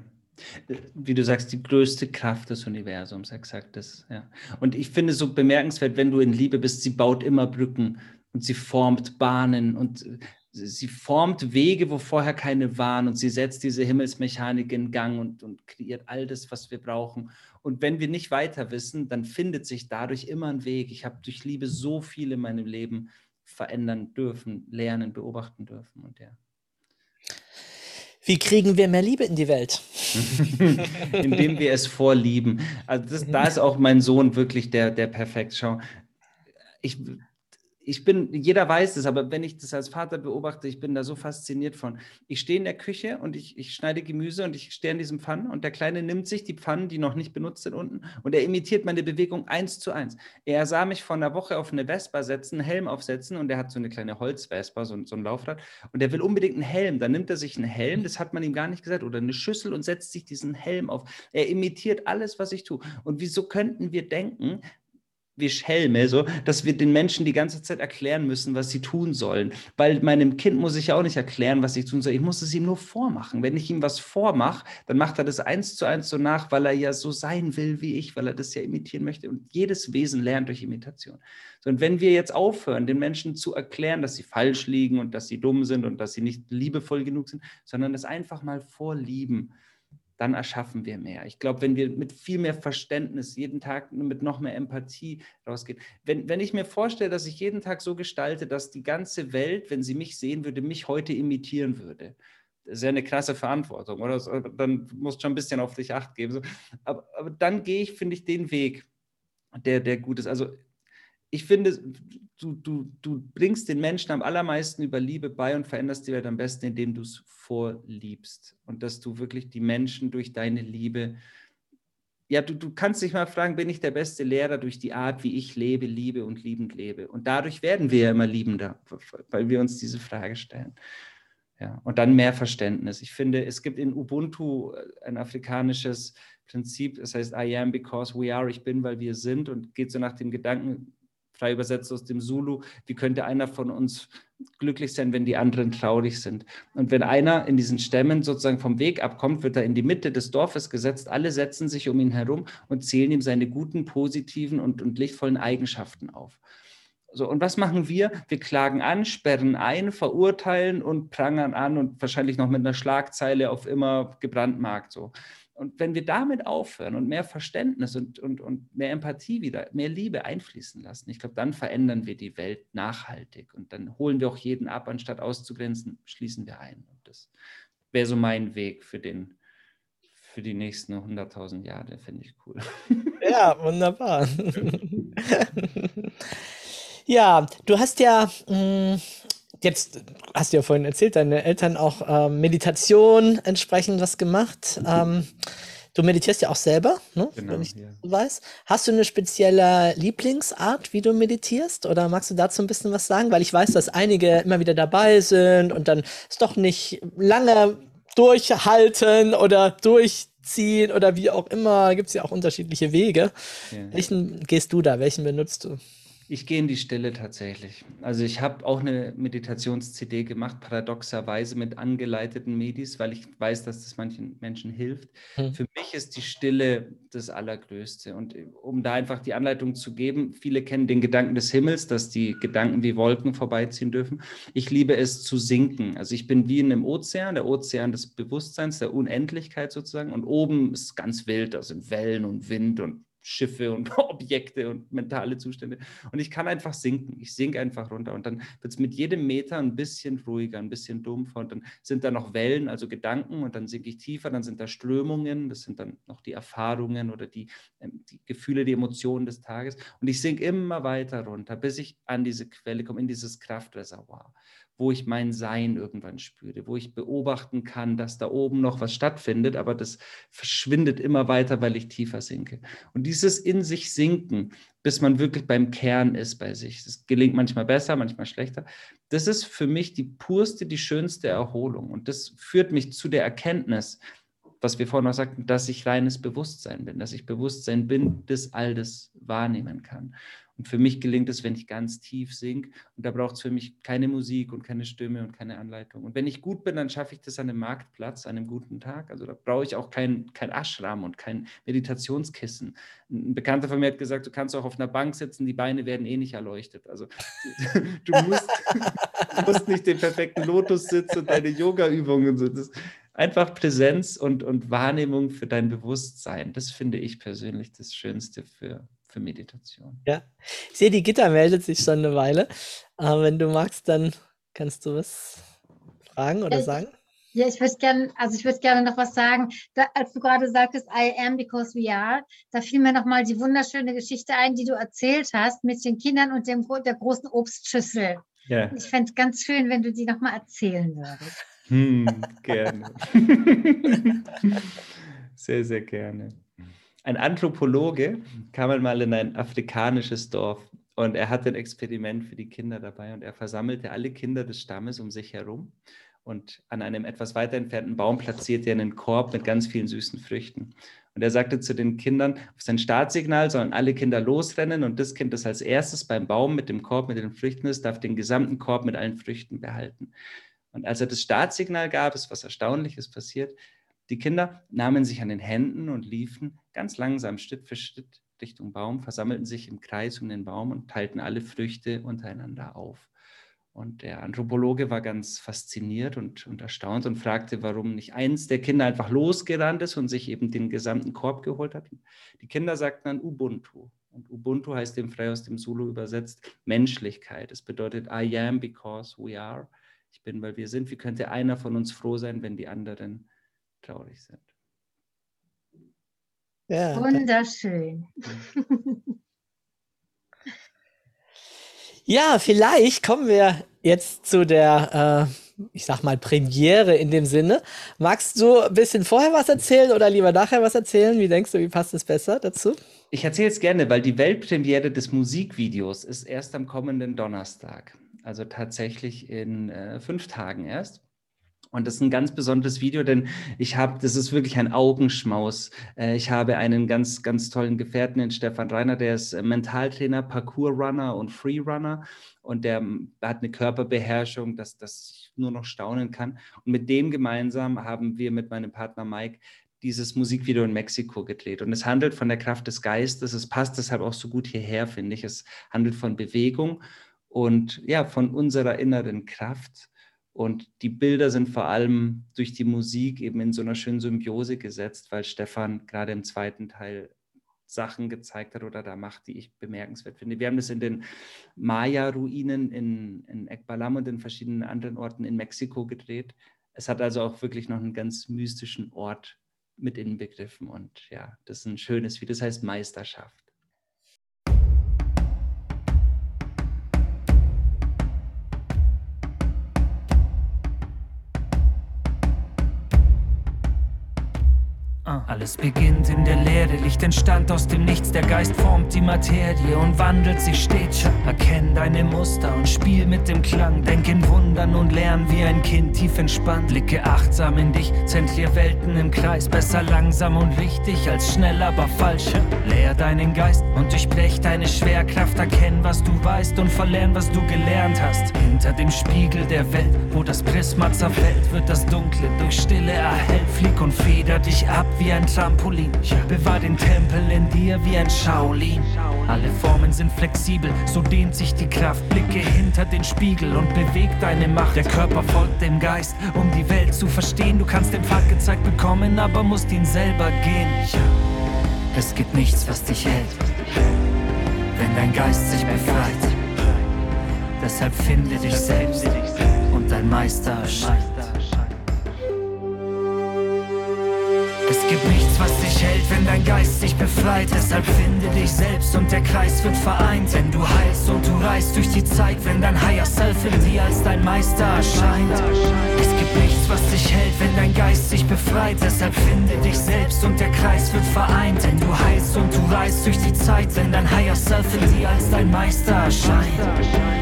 wie du sagst, die größte Kraft des Universums, exakt das. Ja. Und ich finde es so bemerkenswert, wenn du in Liebe bist, sie baut immer Brücken und sie formt Bahnen und sie formt Wege, wo vorher keine waren und sie setzt diese Himmelsmechanik in Gang und, und kreiert all das, was wir brauchen. Und wenn wir nicht weiter wissen, dann findet sich dadurch immer ein Weg. Ich habe durch Liebe so viel in meinem Leben verändern dürfen, lernen, beobachten dürfen und ja. Wie kriegen wir mehr Liebe in die Welt? Indem wir es vorlieben. Also das, da ist auch mein Sohn wirklich der, der perfekt. Schau, ich, ich bin, jeder weiß es, aber wenn ich das als Vater beobachte, ich bin da so fasziniert von. Ich stehe in der Küche und ich, ich schneide Gemüse und ich stehe in diesem Pfannen und der Kleine nimmt sich die Pfannen, die noch nicht benutzt sind unten und er imitiert meine Bewegung eins zu eins. Er sah mich vor einer Woche auf eine Vespa setzen, einen Helm aufsetzen und er hat so eine kleine Holzvespa, so, so ein Laufrad und er will unbedingt einen Helm. Dann nimmt er sich einen Helm, das hat man ihm gar nicht gesagt, oder eine Schüssel und setzt sich diesen Helm auf. Er imitiert alles, was ich tue. Und wieso könnten wir denken, wie Schelme, so, dass wir den Menschen die ganze Zeit erklären müssen, was sie tun sollen. Weil meinem Kind muss ich ja auch nicht erklären, was ich tun soll. Ich muss es ihm nur vormachen. Wenn ich ihm was vormache, dann macht er das eins zu eins so nach, weil er ja so sein will wie ich, weil er das ja imitieren möchte. Und jedes Wesen lernt durch Imitation. So, und wenn wir jetzt aufhören, den Menschen zu erklären, dass sie falsch liegen und dass sie dumm sind und dass sie nicht liebevoll genug sind, sondern es einfach mal vorlieben, dann erschaffen wir mehr. Ich glaube, wenn wir mit viel mehr Verständnis jeden Tag mit noch mehr Empathie rausgehen, wenn, wenn ich mir vorstelle, dass ich jeden Tag so gestalte, dass die ganze Welt, wenn sie mich sehen würde, mich heute imitieren würde, das ist ja eine krasse Verantwortung, oder? Dann musst du schon ein bisschen auf dich acht geben. Aber, aber dann gehe ich, finde ich, den Weg, der, der gut ist. Also ich finde, du, du, du bringst den Menschen am allermeisten über Liebe bei und veränderst die Welt am besten, indem du es vorliebst. Und dass du wirklich die Menschen durch deine Liebe, ja, du, du kannst dich mal fragen, bin ich der beste Lehrer durch die Art, wie ich lebe, liebe und liebend lebe? Und dadurch werden wir ja immer liebender, weil wir uns diese Frage stellen. Ja, und dann mehr Verständnis. Ich finde, es gibt in Ubuntu ein afrikanisches Prinzip, das heißt I am because we are, ich bin, weil wir sind und geht so nach dem Gedanken, frei übersetzt aus dem Zulu, wie könnte einer von uns glücklich sein, wenn die anderen traurig sind. Und wenn einer in diesen Stämmen sozusagen vom Weg abkommt, wird er in die Mitte des Dorfes gesetzt. Alle setzen sich um ihn herum und zählen ihm seine guten, positiven und, und lichtvollen Eigenschaften auf. So, und was machen wir? Wir klagen an, sperren ein, verurteilen und prangern an und wahrscheinlich noch mit einer Schlagzeile auf immer gebrandmarkt. So. Und wenn wir damit aufhören und mehr Verständnis und, und, und mehr Empathie wieder, mehr Liebe einfließen lassen, ich glaube, dann verändern wir die Welt nachhaltig und dann holen wir auch jeden ab, anstatt auszugrenzen, schließen wir ein. Und das wäre so mein Weg für den, für die nächsten 100.000 Jahre, finde ich cool. Ja, wunderbar. ja, du hast ja mh, mm, jetzt hast du ja vorhin erzählt, deine Eltern auch ähm, Meditation entsprechend was gemacht. Ähm, du meditierst ja auch selber, ne? genau, wenn ich ja. weiß. Hast du eine spezielle Lieblingsart, wie du meditierst? Oder magst du dazu ein bisschen was sagen? Weil ich weiß, dass einige immer wieder dabei sind und dann ist doch nicht lange durchhalten oder durchziehen oder wie auch immer. Gibt es ja auch unterschiedliche Wege. Ja. Welchen gehst du da? Welchen benutzt du? Ich gehe in die Stille tatsächlich. Also ich habe auch eine Meditations-CD gemacht, paradoxerweise mit angeleiteten Medis, weil ich weiß, dass das manchen Menschen hilft. Hm. Für mich ist die Stille das Allergrößte. Und um da einfach die Anleitung zu geben, viele kennen den Gedanken des Himmels, dass die Gedanken wie Wolken vorbeiziehen dürfen. Ich liebe es zu sinken. Also ich bin wie in einem Ozean, der Ozean des Bewusstseins, der Unendlichkeit sozusagen. Und oben ist ganz wild, da sind Wellen und Wind und Schiffe und Objekte und mentale Zustände. Und ich kann einfach sinken. Ich sinke einfach runter. Und dann wird es mit jedem Meter ein bisschen ruhiger, ein bisschen dumpfer. Und dann sind da noch Wellen, also Gedanken. Und dann sinke ich tiefer. Dann sind da Strömungen. Das sind dann noch die Erfahrungen oder die, ähm, die Gefühle, die Emotionen des Tages. Und ich sinke immer weiter runter, bis ich an diese Quelle komme, in dieses Kraftreservoir wo ich mein Sein irgendwann spüre, wo ich beobachten kann, dass da oben noch was stattfindet, aber das verschwindet immer weiter, weil ich tiefer sinke. Und dieses in sich sinken, bis man wirklich beim Kern ist bei sich, das gelingt manchmal besser, manchmal schlechter, das ist für mich die purste, die schönste Erholung. Und das führt mich zu der Erkenntnis, was wir vorhin noch sagten, dass ich reines Bewusstsein bin, dass ich Bewusstsein bin, das all das wahrnehmen kann. Und für mich gelingt es, wenn ich ganz tief singe. Und da braucht es für mich keine Musik und keine Stimme und keine Anleitung. Und wenn ich gut bin, dann schaffe ich das an einem Marktplatz, an einem guten Tag. Also da brauche ich auch kein, kein Ashram und kein Meditationskissen. Ein Bekannter von mir hat gesagt, du kannst auch auf einer Bank sitzen, die Beine werden eh nicht erleuchtet. Also du musst, du musst nicht den perfekten Lotus sitzen und deine Yoga-Übungen. So. Einfach Präsenz und, und Wahrnehmung für dein Bewusstsein. Das finde ich persönlich das Schönste für, für Meditation. Ja, ich sehe, die Gitter meldet sich schon eine Weile. Aber wenn du magst, dann kannst du was fragen oder ja, sagen. Ja, ich würde gerne, also ich würde gerne noch was sagen. Da, als du gerade sagtest, I am because we are, da fiel mir nochmal die wunderschöne Geschichte ein, die du erzählt hast mit den Kindern und dem, der großen Obstschüssel. Ja. Ich fände es ganz schön, wenn du die nochmal erzählen würdest. Hm, gerne. sehr, sehr gerne. Ein Anthropologe kam einmal in ein afrikanisches Dorf und er hatte ein Experiment für die Kinder dabei und er versammelte alle Kinder des Stammes um sich herum und an einem etwas weiter entfernten Baum platzierte er einen Korb mit ganz vielen süßen Früchten. Und er sagte zu den Kindern, auf sein Startsignal sollen alle Kinder losrennen und das Kind, das als erstes beim Baum mit dem Korb mit den Früchten ist, darf den gesamten Korb mit allen Früchten behalten. Und als er das Startsignal gab, ist was Erstaunliches passiert. Die Kinder nahmen sich an den Händen und liefen ganz langsam Schritt für Schritt Richtung Baum, versammelten sich im Kreis um den Baum und teilten alle Früchte untereinander auf. Und der Anthropologe war ganz fasziniert und, und, erstaunt und fragte, warum nicht eins der Kinder einfach losgerannt ist und sich eben den gesamten Korb geholt hat. Die Kinder sagten dann Ubuntu. Und Ubuntu heißt dem frei aus dem Zulu übersetzt Menschlichkeit. Es bedeutet I am because we are. Ich bin, weil wir sind. Wie könnte einer von uns froh sein, wenn die anderen traurig sind. Ja, Wunderschön. Ja, vielleicht kommen wir jetzt zu der, äh, ich sag mal, Premiere in dem Sinne. Magst du ein bisschen vorher was erzählen oder lieber nachher was erzählen? Wie denkst du, wie passt es besser dazu? Ich erzähle es gerne, weil die Weltpremiere des Musikvideos ist erst am kommenden Donnerstag. Also tatsächlich in äh, fünf Tagen erst. Und das ist ein ganz besonderes Video, denn ich habe, das ist wirklich ein Augenschmaus. Äh, ich habe einen ganz, ganz tollen Gefährten, den Stefan Reiner, der ist äh, Mentaltrainer, Parkour-Runner und Freerunner. Und der hat eine Körperbeherrschung, dass, dass ich nur noch staunen kann. Und mit dem gemeinsam haben wir mit meinem Partner Mike dieses Musikvideo in Mexiko gedreht. Und es handelt von der Kraft des Geistes. Es passt deshalb auch so gut hierher, finde ich. Es handelt von Bewegung und ja, von unserer inneren Kraft. Und die Bilder sind vor allem durch die Musik eben in so einer schönen Symbiose gesetzt, weil Stefan gerade im zweiten Teil Sachen gezeigt hat oder da macht, die ich bemerkenswert finde. Wir haben das in den Maya-Ruinen in, in Ekbalam und in verschiedenen anderen Orten in Mexiko gedreht. Es hat also auch wirklich noch einen ganz mystischen Ort mit inbegriffen und ja, das ist ein schönes Video, das heißt Meisterschaft. Alles beginnt in der Leere, Licht entstand aus dem Nichts, der Geist formt die Materie und wandelt sich stets. Erkenn deine Muster und spiel mit dem Klang, denk in Wundern und lern wie ein Kind tief entspannt. Blicke achtsam in dich, zentrier Welten im Kreis, besser langsam und richtig als schnell, aber falsch. Leer deinen Geist und durchbrech deine Schwerkraft, erkenn, was du weißt und verlern, was du gelernt hast. Hinter dem Spiegel der Welt, wo das Prisma zerfällt, wird das Dunkle durch Stille erhellt. Flieg und feder dich ab wie ein Trampolin. Bewahr den Tempel in dir wie ein Shaolin. Alle Formen sind flexibel, so dehnt sich die Kraft. Blicke hinter den Spiegel und beweg deine Macht. Der Körper folgt dem Geist, um die Welt zu verstehen. Du kannst den Pfad gezeigt bekommen, aber musst ihn selber gehen. Es gibt nichts, was dich hält, wenn dein Geist sich befreit. Deshalb finde dich selbst und dein Meister erscheint. Gibt nichts, was dich hält, wenn dein Geist sich befreit. Deshalb finde dich selbst und der Kreis wird vereint. Denn du heilst und du reist durch die Zeit, wenn dein Higher Self in dir als dein Meister erscheint. Es gibt nichts, was dich hält, wenn dein Geist sich befreit. Deshalb finde dich selbst und der Kreis wird vereint. Denn du heilst und du reist durch die Zeit, wenn dein Higher Self in dir als dein Meister erscheint.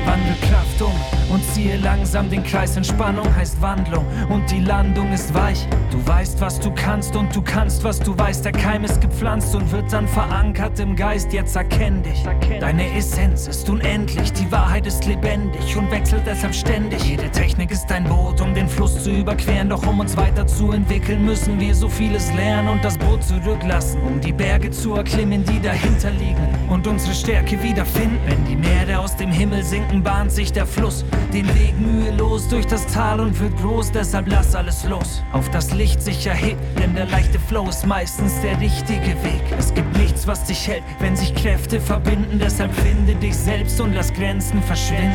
Wandel Kraft um und ziehe langsam den Kreis. Entspannung heißt Wandlung und die Landung ist weich. Du weißt, was du kannst und du kannst, was du weißt. Der Keim ist gepflanzt und wird dann verankert im Geist. Jetzt erkenn dich. Deine Essenz ist unendlich, die Wahrheit ist lebendig und wechselt deshalb ständig. Jede Technik ist ein Boot, um den Fluss zu überqueren. Doch um uns weiterzuentwickeln, müssen wir so vieles lernen und das Boot zurücklassen, um die Berge zu erklimmen, die dahinter liegen und unsere Stärke wiederfinden. Wenn die Meere aus dem Himmel sinken, bahnt sich der Fluss den Weg mühelos durch das Tal und wird groß. Deshalb lass alles los. Auf das Licht sich erhebt, denn der leichte Flow ist meistens der richtige Weg. Es gibt nichts, was dich hält, wenn sich Kräfte verbinden. Deshalb finde dich selbst und lass Grenzen verschwinden.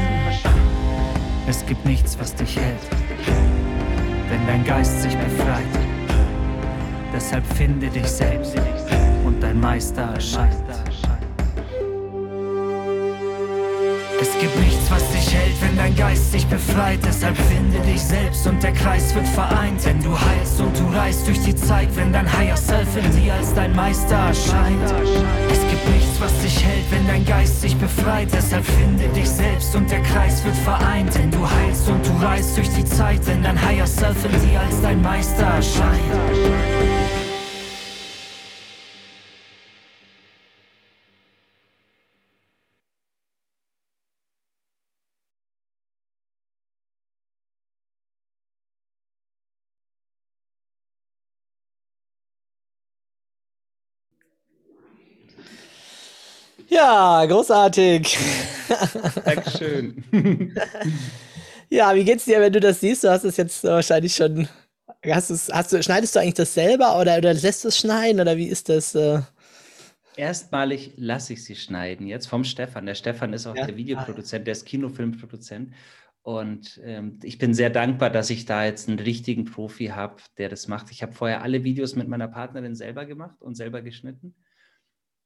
Es gibt nichts, was dich hält, wenn dein Geist sich befreit. Deshalb finde dich selbst und dein Meister erscheint. Es gibt nichts, was dich hält, wenn dein Geist sich befreit. Deshalb finde dich selbst und der Kreis wird vereint. Denn du heilst und du reist durch die Zeit, wenn dein Higher Self in dir als dein Meister erscheint. Es gibt nichts, was dich hält, wenn dein Geist sich befreit. Deshalb finde dich selbst und der Kreis wird vereint. Denn du heilst und du reist durch die Zeit, wenn dein Higher Self in dir als dein Meister erscheint. Ja, großartig. Dankeschön. Ja, wie geht's dir, wenn du das siehst? Du hast es jetzt wahrscheinlich schon. Hast du's, hast du, schneidest du eigentlich das selber oder, oder lässt du es schneiden oder wie ist das? Äh? Erstmalig lasse ich sie schneiden, jetzt vom Stefan. Der Stefan ist auch Ja. der Videoproduzent, der ist Kinofilmproduzent. Und ähm, ich bin sehr dankbar, dass ich da jetzt einen richtigen Profi habe, der das macht. Ich habe vorher alle Videos mit meiner Partnerin selber gemacht und selber geschnitten.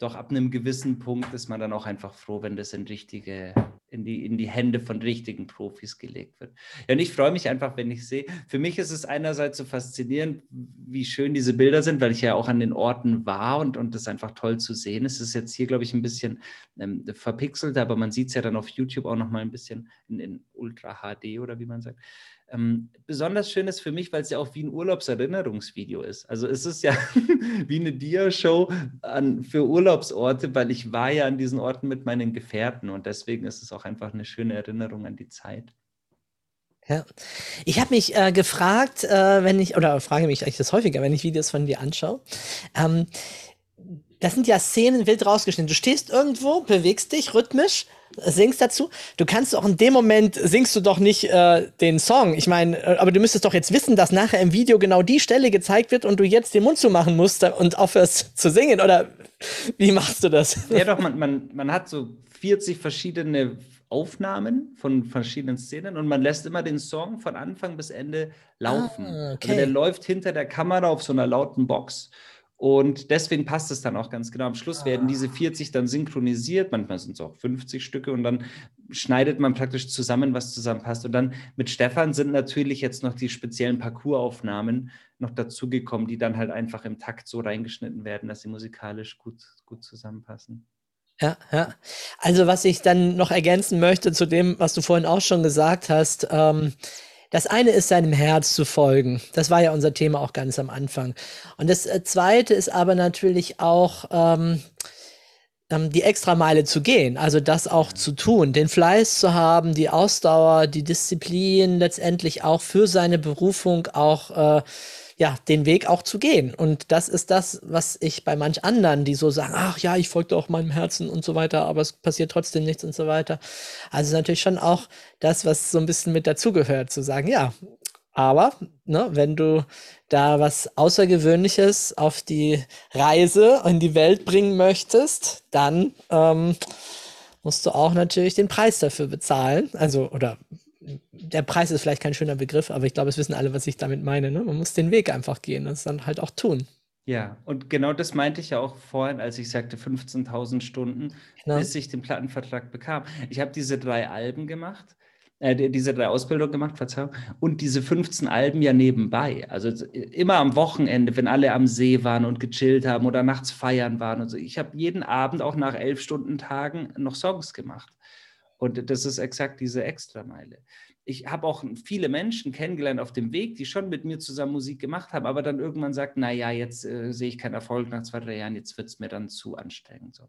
Doch ab einem gewissen Punkt ist man dann auch einfach froh, wenn das in richtige, in die, in die Hände von richtigen Profis gelegt wird. Ja, und ich freue mich einfach, wenn ich sehe. Für mich ist es einerseits so faszinierend, wie schön diese Bilder sind, weil ich ja auch an den Orten war und, und das einfach toll zu sehen. ist. Es ist jetzt hier, glaube ich, ein bisschen ähm, verpixelt, aber man sieht es ja dann auf YouTube auch nochmal ein bisschen in, in Ultra HD oder wie man sagt. Ähm, besonders schön ist für mich, weil es ja auch wie ein Urlaubserinnerungsvideo ist. Also es ist ja wie eine Dia-Show für Urlaubsorte, weil ich war ja an diesen Orten mit meinen Gefährten und deswegen ist es auch einfach eine schöne Erinnerung an die Zeit. Ja. Ich habe mich äh, gefragt, äh, wenn ich, oder frage mich eigentlich das häufiger, wenn ich Videos von dir anschaue. Ähm, das sind ja Szenen wild rausgeschnitten. Du stehst irgendwo, bewegst dich rhythmisch, singst dazu. Du kannst auch in dem Moment singst du doch nicht äh, den Song. Ich meine, äh, aber du müsstest doch jetzt wissen, dass nachher im Video genau die Stelle gezeigt wird und du jetzt den Mund zumachen musst und aufhörst zu singen. Oder wie machst du das? Ja, doch, man, man, man hat so 40 verschiedene Aufnahmen von verschiedenen Szenen und man lässt immer den Song von Anfang bis Ende laufen. Ah, okay. Also der läuft hinter der Kamera auf so einer lauten Box. Und deswegen passt es dann auch ganz genau. Am Schluss werden diese 40 dann synchronisiert. Manchmal sind es auch 50 Stücke. Und dann schneidet man praktisch zusammen, was zusammenpasst. Und dann mit Stefan sind natürlich jetzt noch die speziellen Parcoursaufnahmen noch dazugekommen, die dann halt einfach im Takt so reingeschnitten werden, dass sie musikalisch gut, gut zusammenpassen. Ja, ja. Also was ich dann noch ergänzen möchte zu dem, was du vorhin auch schon gesagt hast, ähm, das eine ist seinem Herz zu folgen. Das war ja unser Thema auch ganz am Anfang. Und das äh, zweite ist aber natürlich auch ähm, ähm, die Extrameile zu gehen, also das auch zu tun, den Fleiß zu haben, die Ausdauer, die Disziplin letztendlich auch für seine Berufung auch äh, ja, den Weg auch zu gehen. Und das ist das, was ich bei manch anderen, die so sagen, ach ja, ich folge auch meinem Herzen und so weiter, aber es passiert trotzdem nichts und so weiter. Also natürlich schon auch das, was so ein bisschen mit dazugehört, zu sagen, ja, aber ne, wenn du da was Außergewöhnliches auf die Reise in die Welt bringen möchtest, dann ähm, musst du auch natürlich den Preis dafür bezahlen. Also, oder der Preis ist vielleicht kein schöner Begriff, aber ich glaube, es wissen alle, was ich damit meine. Ne? Man muss den Weg einfach gehen und es dann halt auch tun. Ja, und genau das meinte ich ja auch vorhin, als ich sagte 15.000 Stunden, genau. bis ich den Plattenvertrag bekam. Ich habe diese drei Alben gemacht, äh, diese drei Ausbildungen gemacht, Verzeihung, und diese 15 Alben ja nebenbei. Also immer am Wochenende, wenn alle am See waren und gechillt haben oder nachts feiern waren und so. Ich habe jeden Abend auch nach elf Stunden Tagen noch Songs gemacht. Und das ist exakt diese Extrameile ich habe auch viele Menschen kennengelernt auf dem Weg, die schon mit mir zusammen Musik gemacht haben, aber dann irgendwann sagt, naja, jetzt äh, sehe ich keinen Erfolg nach zwei, drei Jahren, jetzt wird es mir dann zu anstrengend. So.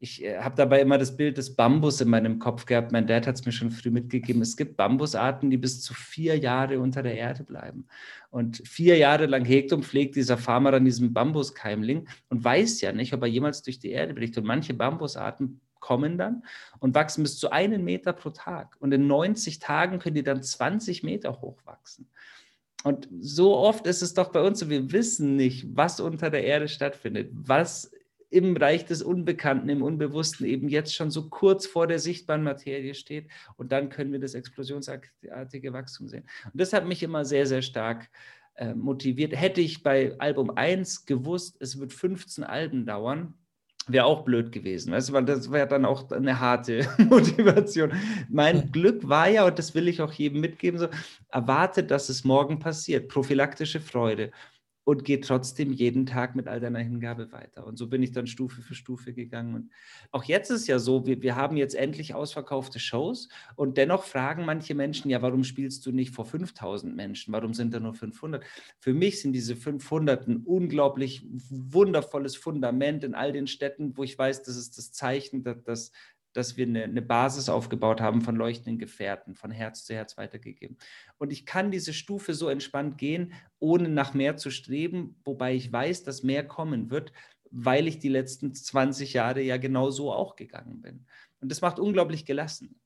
Ich äh, habe dabei immer das Bild des Bambus in meinem Kopf gehabt. Mein Dad hat es mir schon früh mitgegeben. Es gibt Bambusarten, die bis zu vier Jahre unter der Erde bleiben. Und vier Jahre lang hegt und pflegt dieser Farmer an diesem Bambuskeimling und weiß ja nicht, ob er jemals durch die Erde bricht. Und manche Bambusarten kommen dann und wachsen bis zu einen Meter pro Tag. Und in 90 Tagen können die dann 20 Meter hoch wachsen. Und so oft ist es doch bei uns so, wir wissen nicht, was unter der Erde stattfindet, was im Reich des Unbekannten, im Unbewussten eben jetzt schon so kurz vor der sichtbaren Materie steht. Und dann können wir das explosionsartige Wachstum sehen. Und das hat mich immer sehr, sehr stark äh, motiviert. Hätte ich bei Album 1 gewusst, es wird 15 Alben dauern, wäre auch blöd gewesen, weißt du, weil das wäre dann auch eine harte Motivation. Mein. Glück war ja, und das will ich auch jedem mitgeben, so, erwartet, dass es morgen passiert, prophylaktische Freude und gehe trotzdem jeden Tag mit all deiner Hingabe weiter. Und so bin ich dann Stufe für Stufe gegangen. Und auch jetzt ist ja so, wir, wir haben jetzt endlich ausverkaufte Shows und dennoch fragen manche Menschen, ja, warum spielst du nicht vor 5000 Menschen? Warum sind da nur 500? Für mich sind diese 500 ein unglaublich wundervolles Fundament in all den Städten, wo ich weiß, das ist das Zeichen, dass, dass dass wir eine, eine, Basis aufgebaut haben von leuchtenden Gefährten, von Herz zu Herz weitergegeben. Und ich kann diese Stufe so entspannt gehen, ohne nach mehr zu streben, wobei ich weiß, dass mehr kommen wird, weil ich die letzten 20 Jahre ja genau so auch gegangen bin. Und das macht unglaublich gelassen,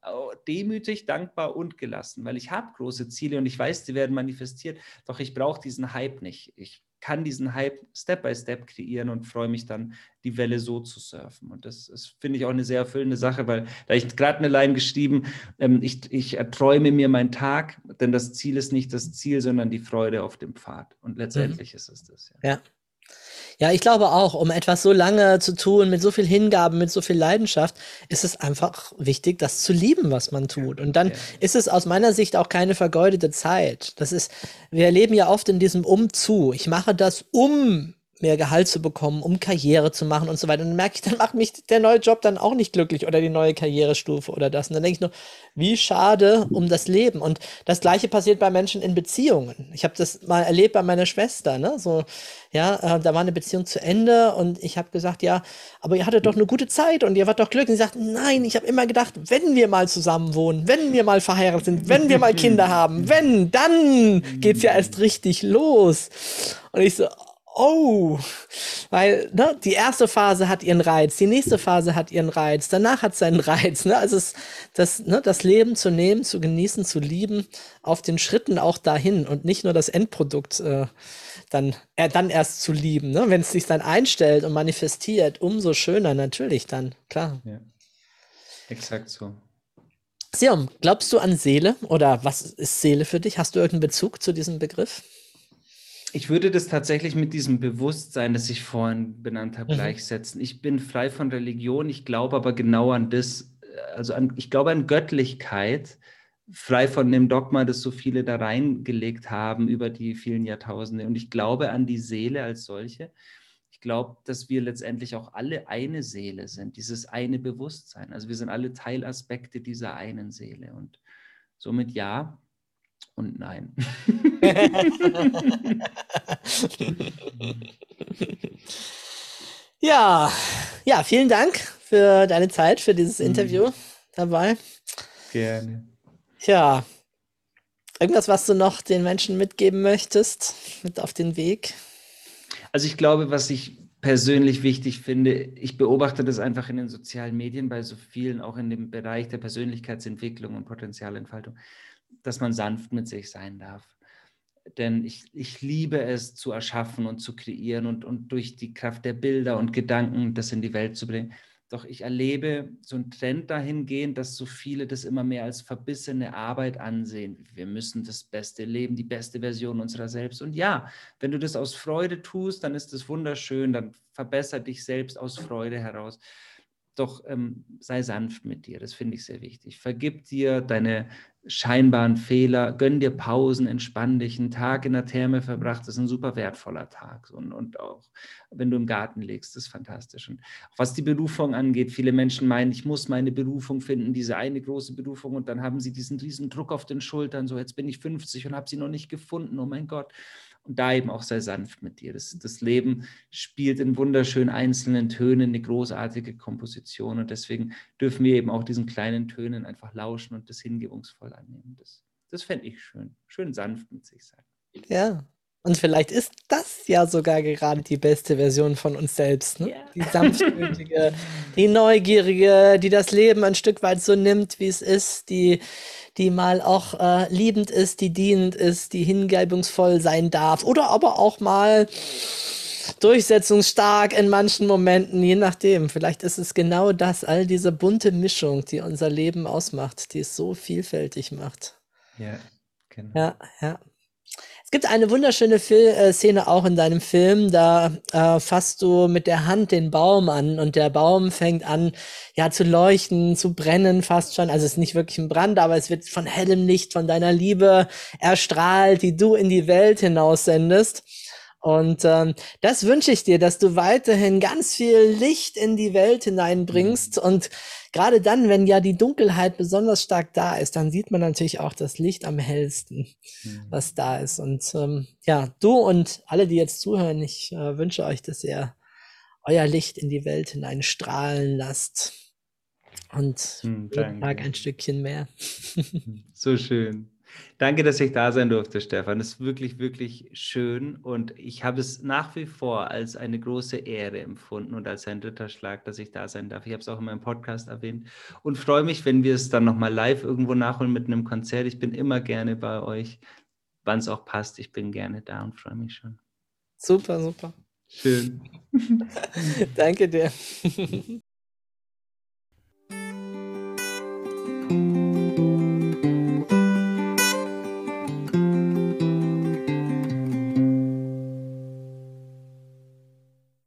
demütig, dankbar und gelassen, weil ich habe große Ziele und ich weiß, sie werden manifestiert, doch ich brauche diesen Hype nicht. Ich kann diesen Hype Step by Step kreieren und freue mich dann, die Welle so zu surfen. Und das ist, finde ich, auch eine sehr erfüllende Sache, weil da ich gerade eine Line geschrieben, ähm, ich, ich erträume mir meinen Tag, denn das Ziel ist nicht das Ziel, sondern die Freude auf dem Pfad. Und letztendlich mhm. ist es das. Ja. ja. Ja, ich glaube auch, um etwas so lange zu tun, mit so viel Hingabe, mit so viel Leidenschaft, ist es einfach wichtig, das zu lieben, was man tut. Und dann ja. ist es aus meiner Sicht auch keine vergeudete Zeit. Das ist, wir erleben ja oft in diesem Umzu. Ich mache das, um mehr Gehalt zu bekommen, um Karriere zu machen und so weiter. Und dann merke ich, dann macht mich der neue Job dann auch nicht glücklich oder die neue Karrierestufe oder das. Und dann denke ich nur, wie schade um das Leben. Und das Gleiche passiert bei Menschen in Beziehungen. Ich habe das mal erlebt bei meiner Schwester. Ne? So, ja, äh, da war eine Beziehung zu Ende und ich habe gesagt, ja, aber ihr hattet doch eine gute Zeit und ihr wart doch glücklich. Und sie sagt, nein, ich habe immer gedacht, wenn wir mal zusammen wohnen, wenn wir mal verheiratet sind, wenn wir mal Kinder haben, wenn, dann geht's ja erst richtig los. Und ich so, oh, weil ne, die erste Phase hat ihren Reiz, die nächste Phase hat ihren Reiz, danach hat seinen Reiz. Ne? Also es, das, ne, das Leben zu nehmen, zu genießen, zu lieben, auf den Schritten auch dahin und nicht nur das Endprodukt äh, dann, äh, dann erst zu lieben. Ne? Wenn es sich dann einstellt und manifestiert, umso schöner natürlich dann, klar. Ja. Exakt so. Siom, glaubst du an Seele oder was ist Seele für dich? Hast du irgendeinen Bezug zu diesem Begriff? Ich würde das tatsächlich mit diesem Bewusstsein, das ich vorhin benannt habe, mhm. gleichsetzen. Ich bin frei von Religion, ich glaube aber genau an das, also an, ich glaube an Göttlichkeit, frei von dem Dogma, das so viele da reingelegt haben über die vielen Jahrtausende. Und ich glaube an die Seele als solche. Ich glaube, dass wir letztendlich auch alle eine Seele sind, dieses eine Bewusstsein. Also wir sind alle Teilaspekte dieser einen Seele. Und somit ja und nein. ja, ja, vielen Dank für deine Zeit, für dieses Mhm. Interview dabei. Gerne. Ja, irgendwas, was du noch den Menschen mitgeben möchtest, mit auf den Weg? Also ich glaube, was ich persönlich wichtig finde, ich beobachte das einfach in den sozialen Medien bei so vielen, auch in dem Bereich der Persönlichkeitsentwicklung und Potenzialentfaltung, dass man sanft mit sich sein darf. Denn ich, ich liebe es zu erschaffen und zu kreieren und, und durch die Kraft der Bilder und Gedanken das in die Welt zu bringen. Doch ich erlebe so einen Trend dahingehend, dass so viele das immer mehr als verbissene Arbeit ansehen. Wir müssen das beste Leben, die beste Version unserer selbst. Und ja, wenn du das aus Freude tust, dann ist das wunderschön, dann verbessere dich selbst aus Freude heraus. Doch ähm, sei sanft mit dir, das finde ich sehr wichtig. Vergib dir deine scheinbaren Fehler, gönn dir Pausen, entspann dich. Ein Tag in der Therme verbracht ist ein super wertvoller Tag. Und, und auch wenn du im Garten legst, das ist fantastisch. Und was die Berufung angeht, viele Menschen meinen, ich muss meine Berufung finden, diese eine große Berufung, und dann haben sie diesen riesen Druck auf den Schultern, so jetzt bin ich 50 und habe sie noch nicht gefunden, oh mein Gott. Und da eben auch sei sanft mit dir. Das, das Leben spielt in wunderschönen einzelnen Tönen eine großartige Komposition. Und deswegen dürfen wir eben auch diesen kleinen Tönen einfach lauschen und das hingebungsvoll annehmen. Das, das fände ich schön. Schön sanft mit sich sein. Ja. Und vielleicht ist das ja sogar gerade die beste Version von uns selbst. Ne? Ja. Die sanftmütige, die neugierige, die das Leben ein Stück weit so nimmt, wie es ist, die, die mal auch äh, liebend ist, die dienend ist, die hingebungsvoll sein darf oder aber auch mal durchsetzungsstark in manchen Momenten, je nachdem. Vielleicht ist es genau das, all diese bunte Mischung, die unser Leben ausmacht, die es so vielfältig macht. Ja, genau. Ja, ja. Es gibt eine wunderschöne Fil äh, Szene auch in deinem Film, da äh, fasst du mit der Hand den Baum an und der Baum fängt an, ja, zu leuchten, zu brennen fast schon. Also es ist nicht wirklich ein Brand, aber es wird von hellem Licht, von deiner Liebe erstrahlt, die du in die Welt hinaussendest. Und ähm, das wünsche ich dir, dass du weiterhin ganz viel Licht in die Welt hineinbringst. Und gerade dann, wenn ja die Dunkelheit besonders stark da ist, dann sieht man natürlich auch das Licht am hellsten, Mhm. was da ist. Und ähm, ja, du und alle, die jetzt zuhören, ich äh, wünsche euch, dass ihr euer Licht in die Welt hinein strahlen lasst. Und Hm, jeden Tag ein Stückchen mehr. So schön. Danke, dass ich da sein durfte, Stefan. Das ist wirklich, wirklich schön. Und ich habe es nach wie vor als eine große Ehre empfunden und als ein Ritterschlag, dass ich da sein darf. Ich habe es auch in meinem Podcast erwähnt und freue mich, wenn wir es dann nochmal live irgendwo nachholen mit einem Konzert. Ich bin immer gerne bei euch, wann es auch passt. Ich bin gerne da und freue mich schon. Super, super. Schön. Danke dir.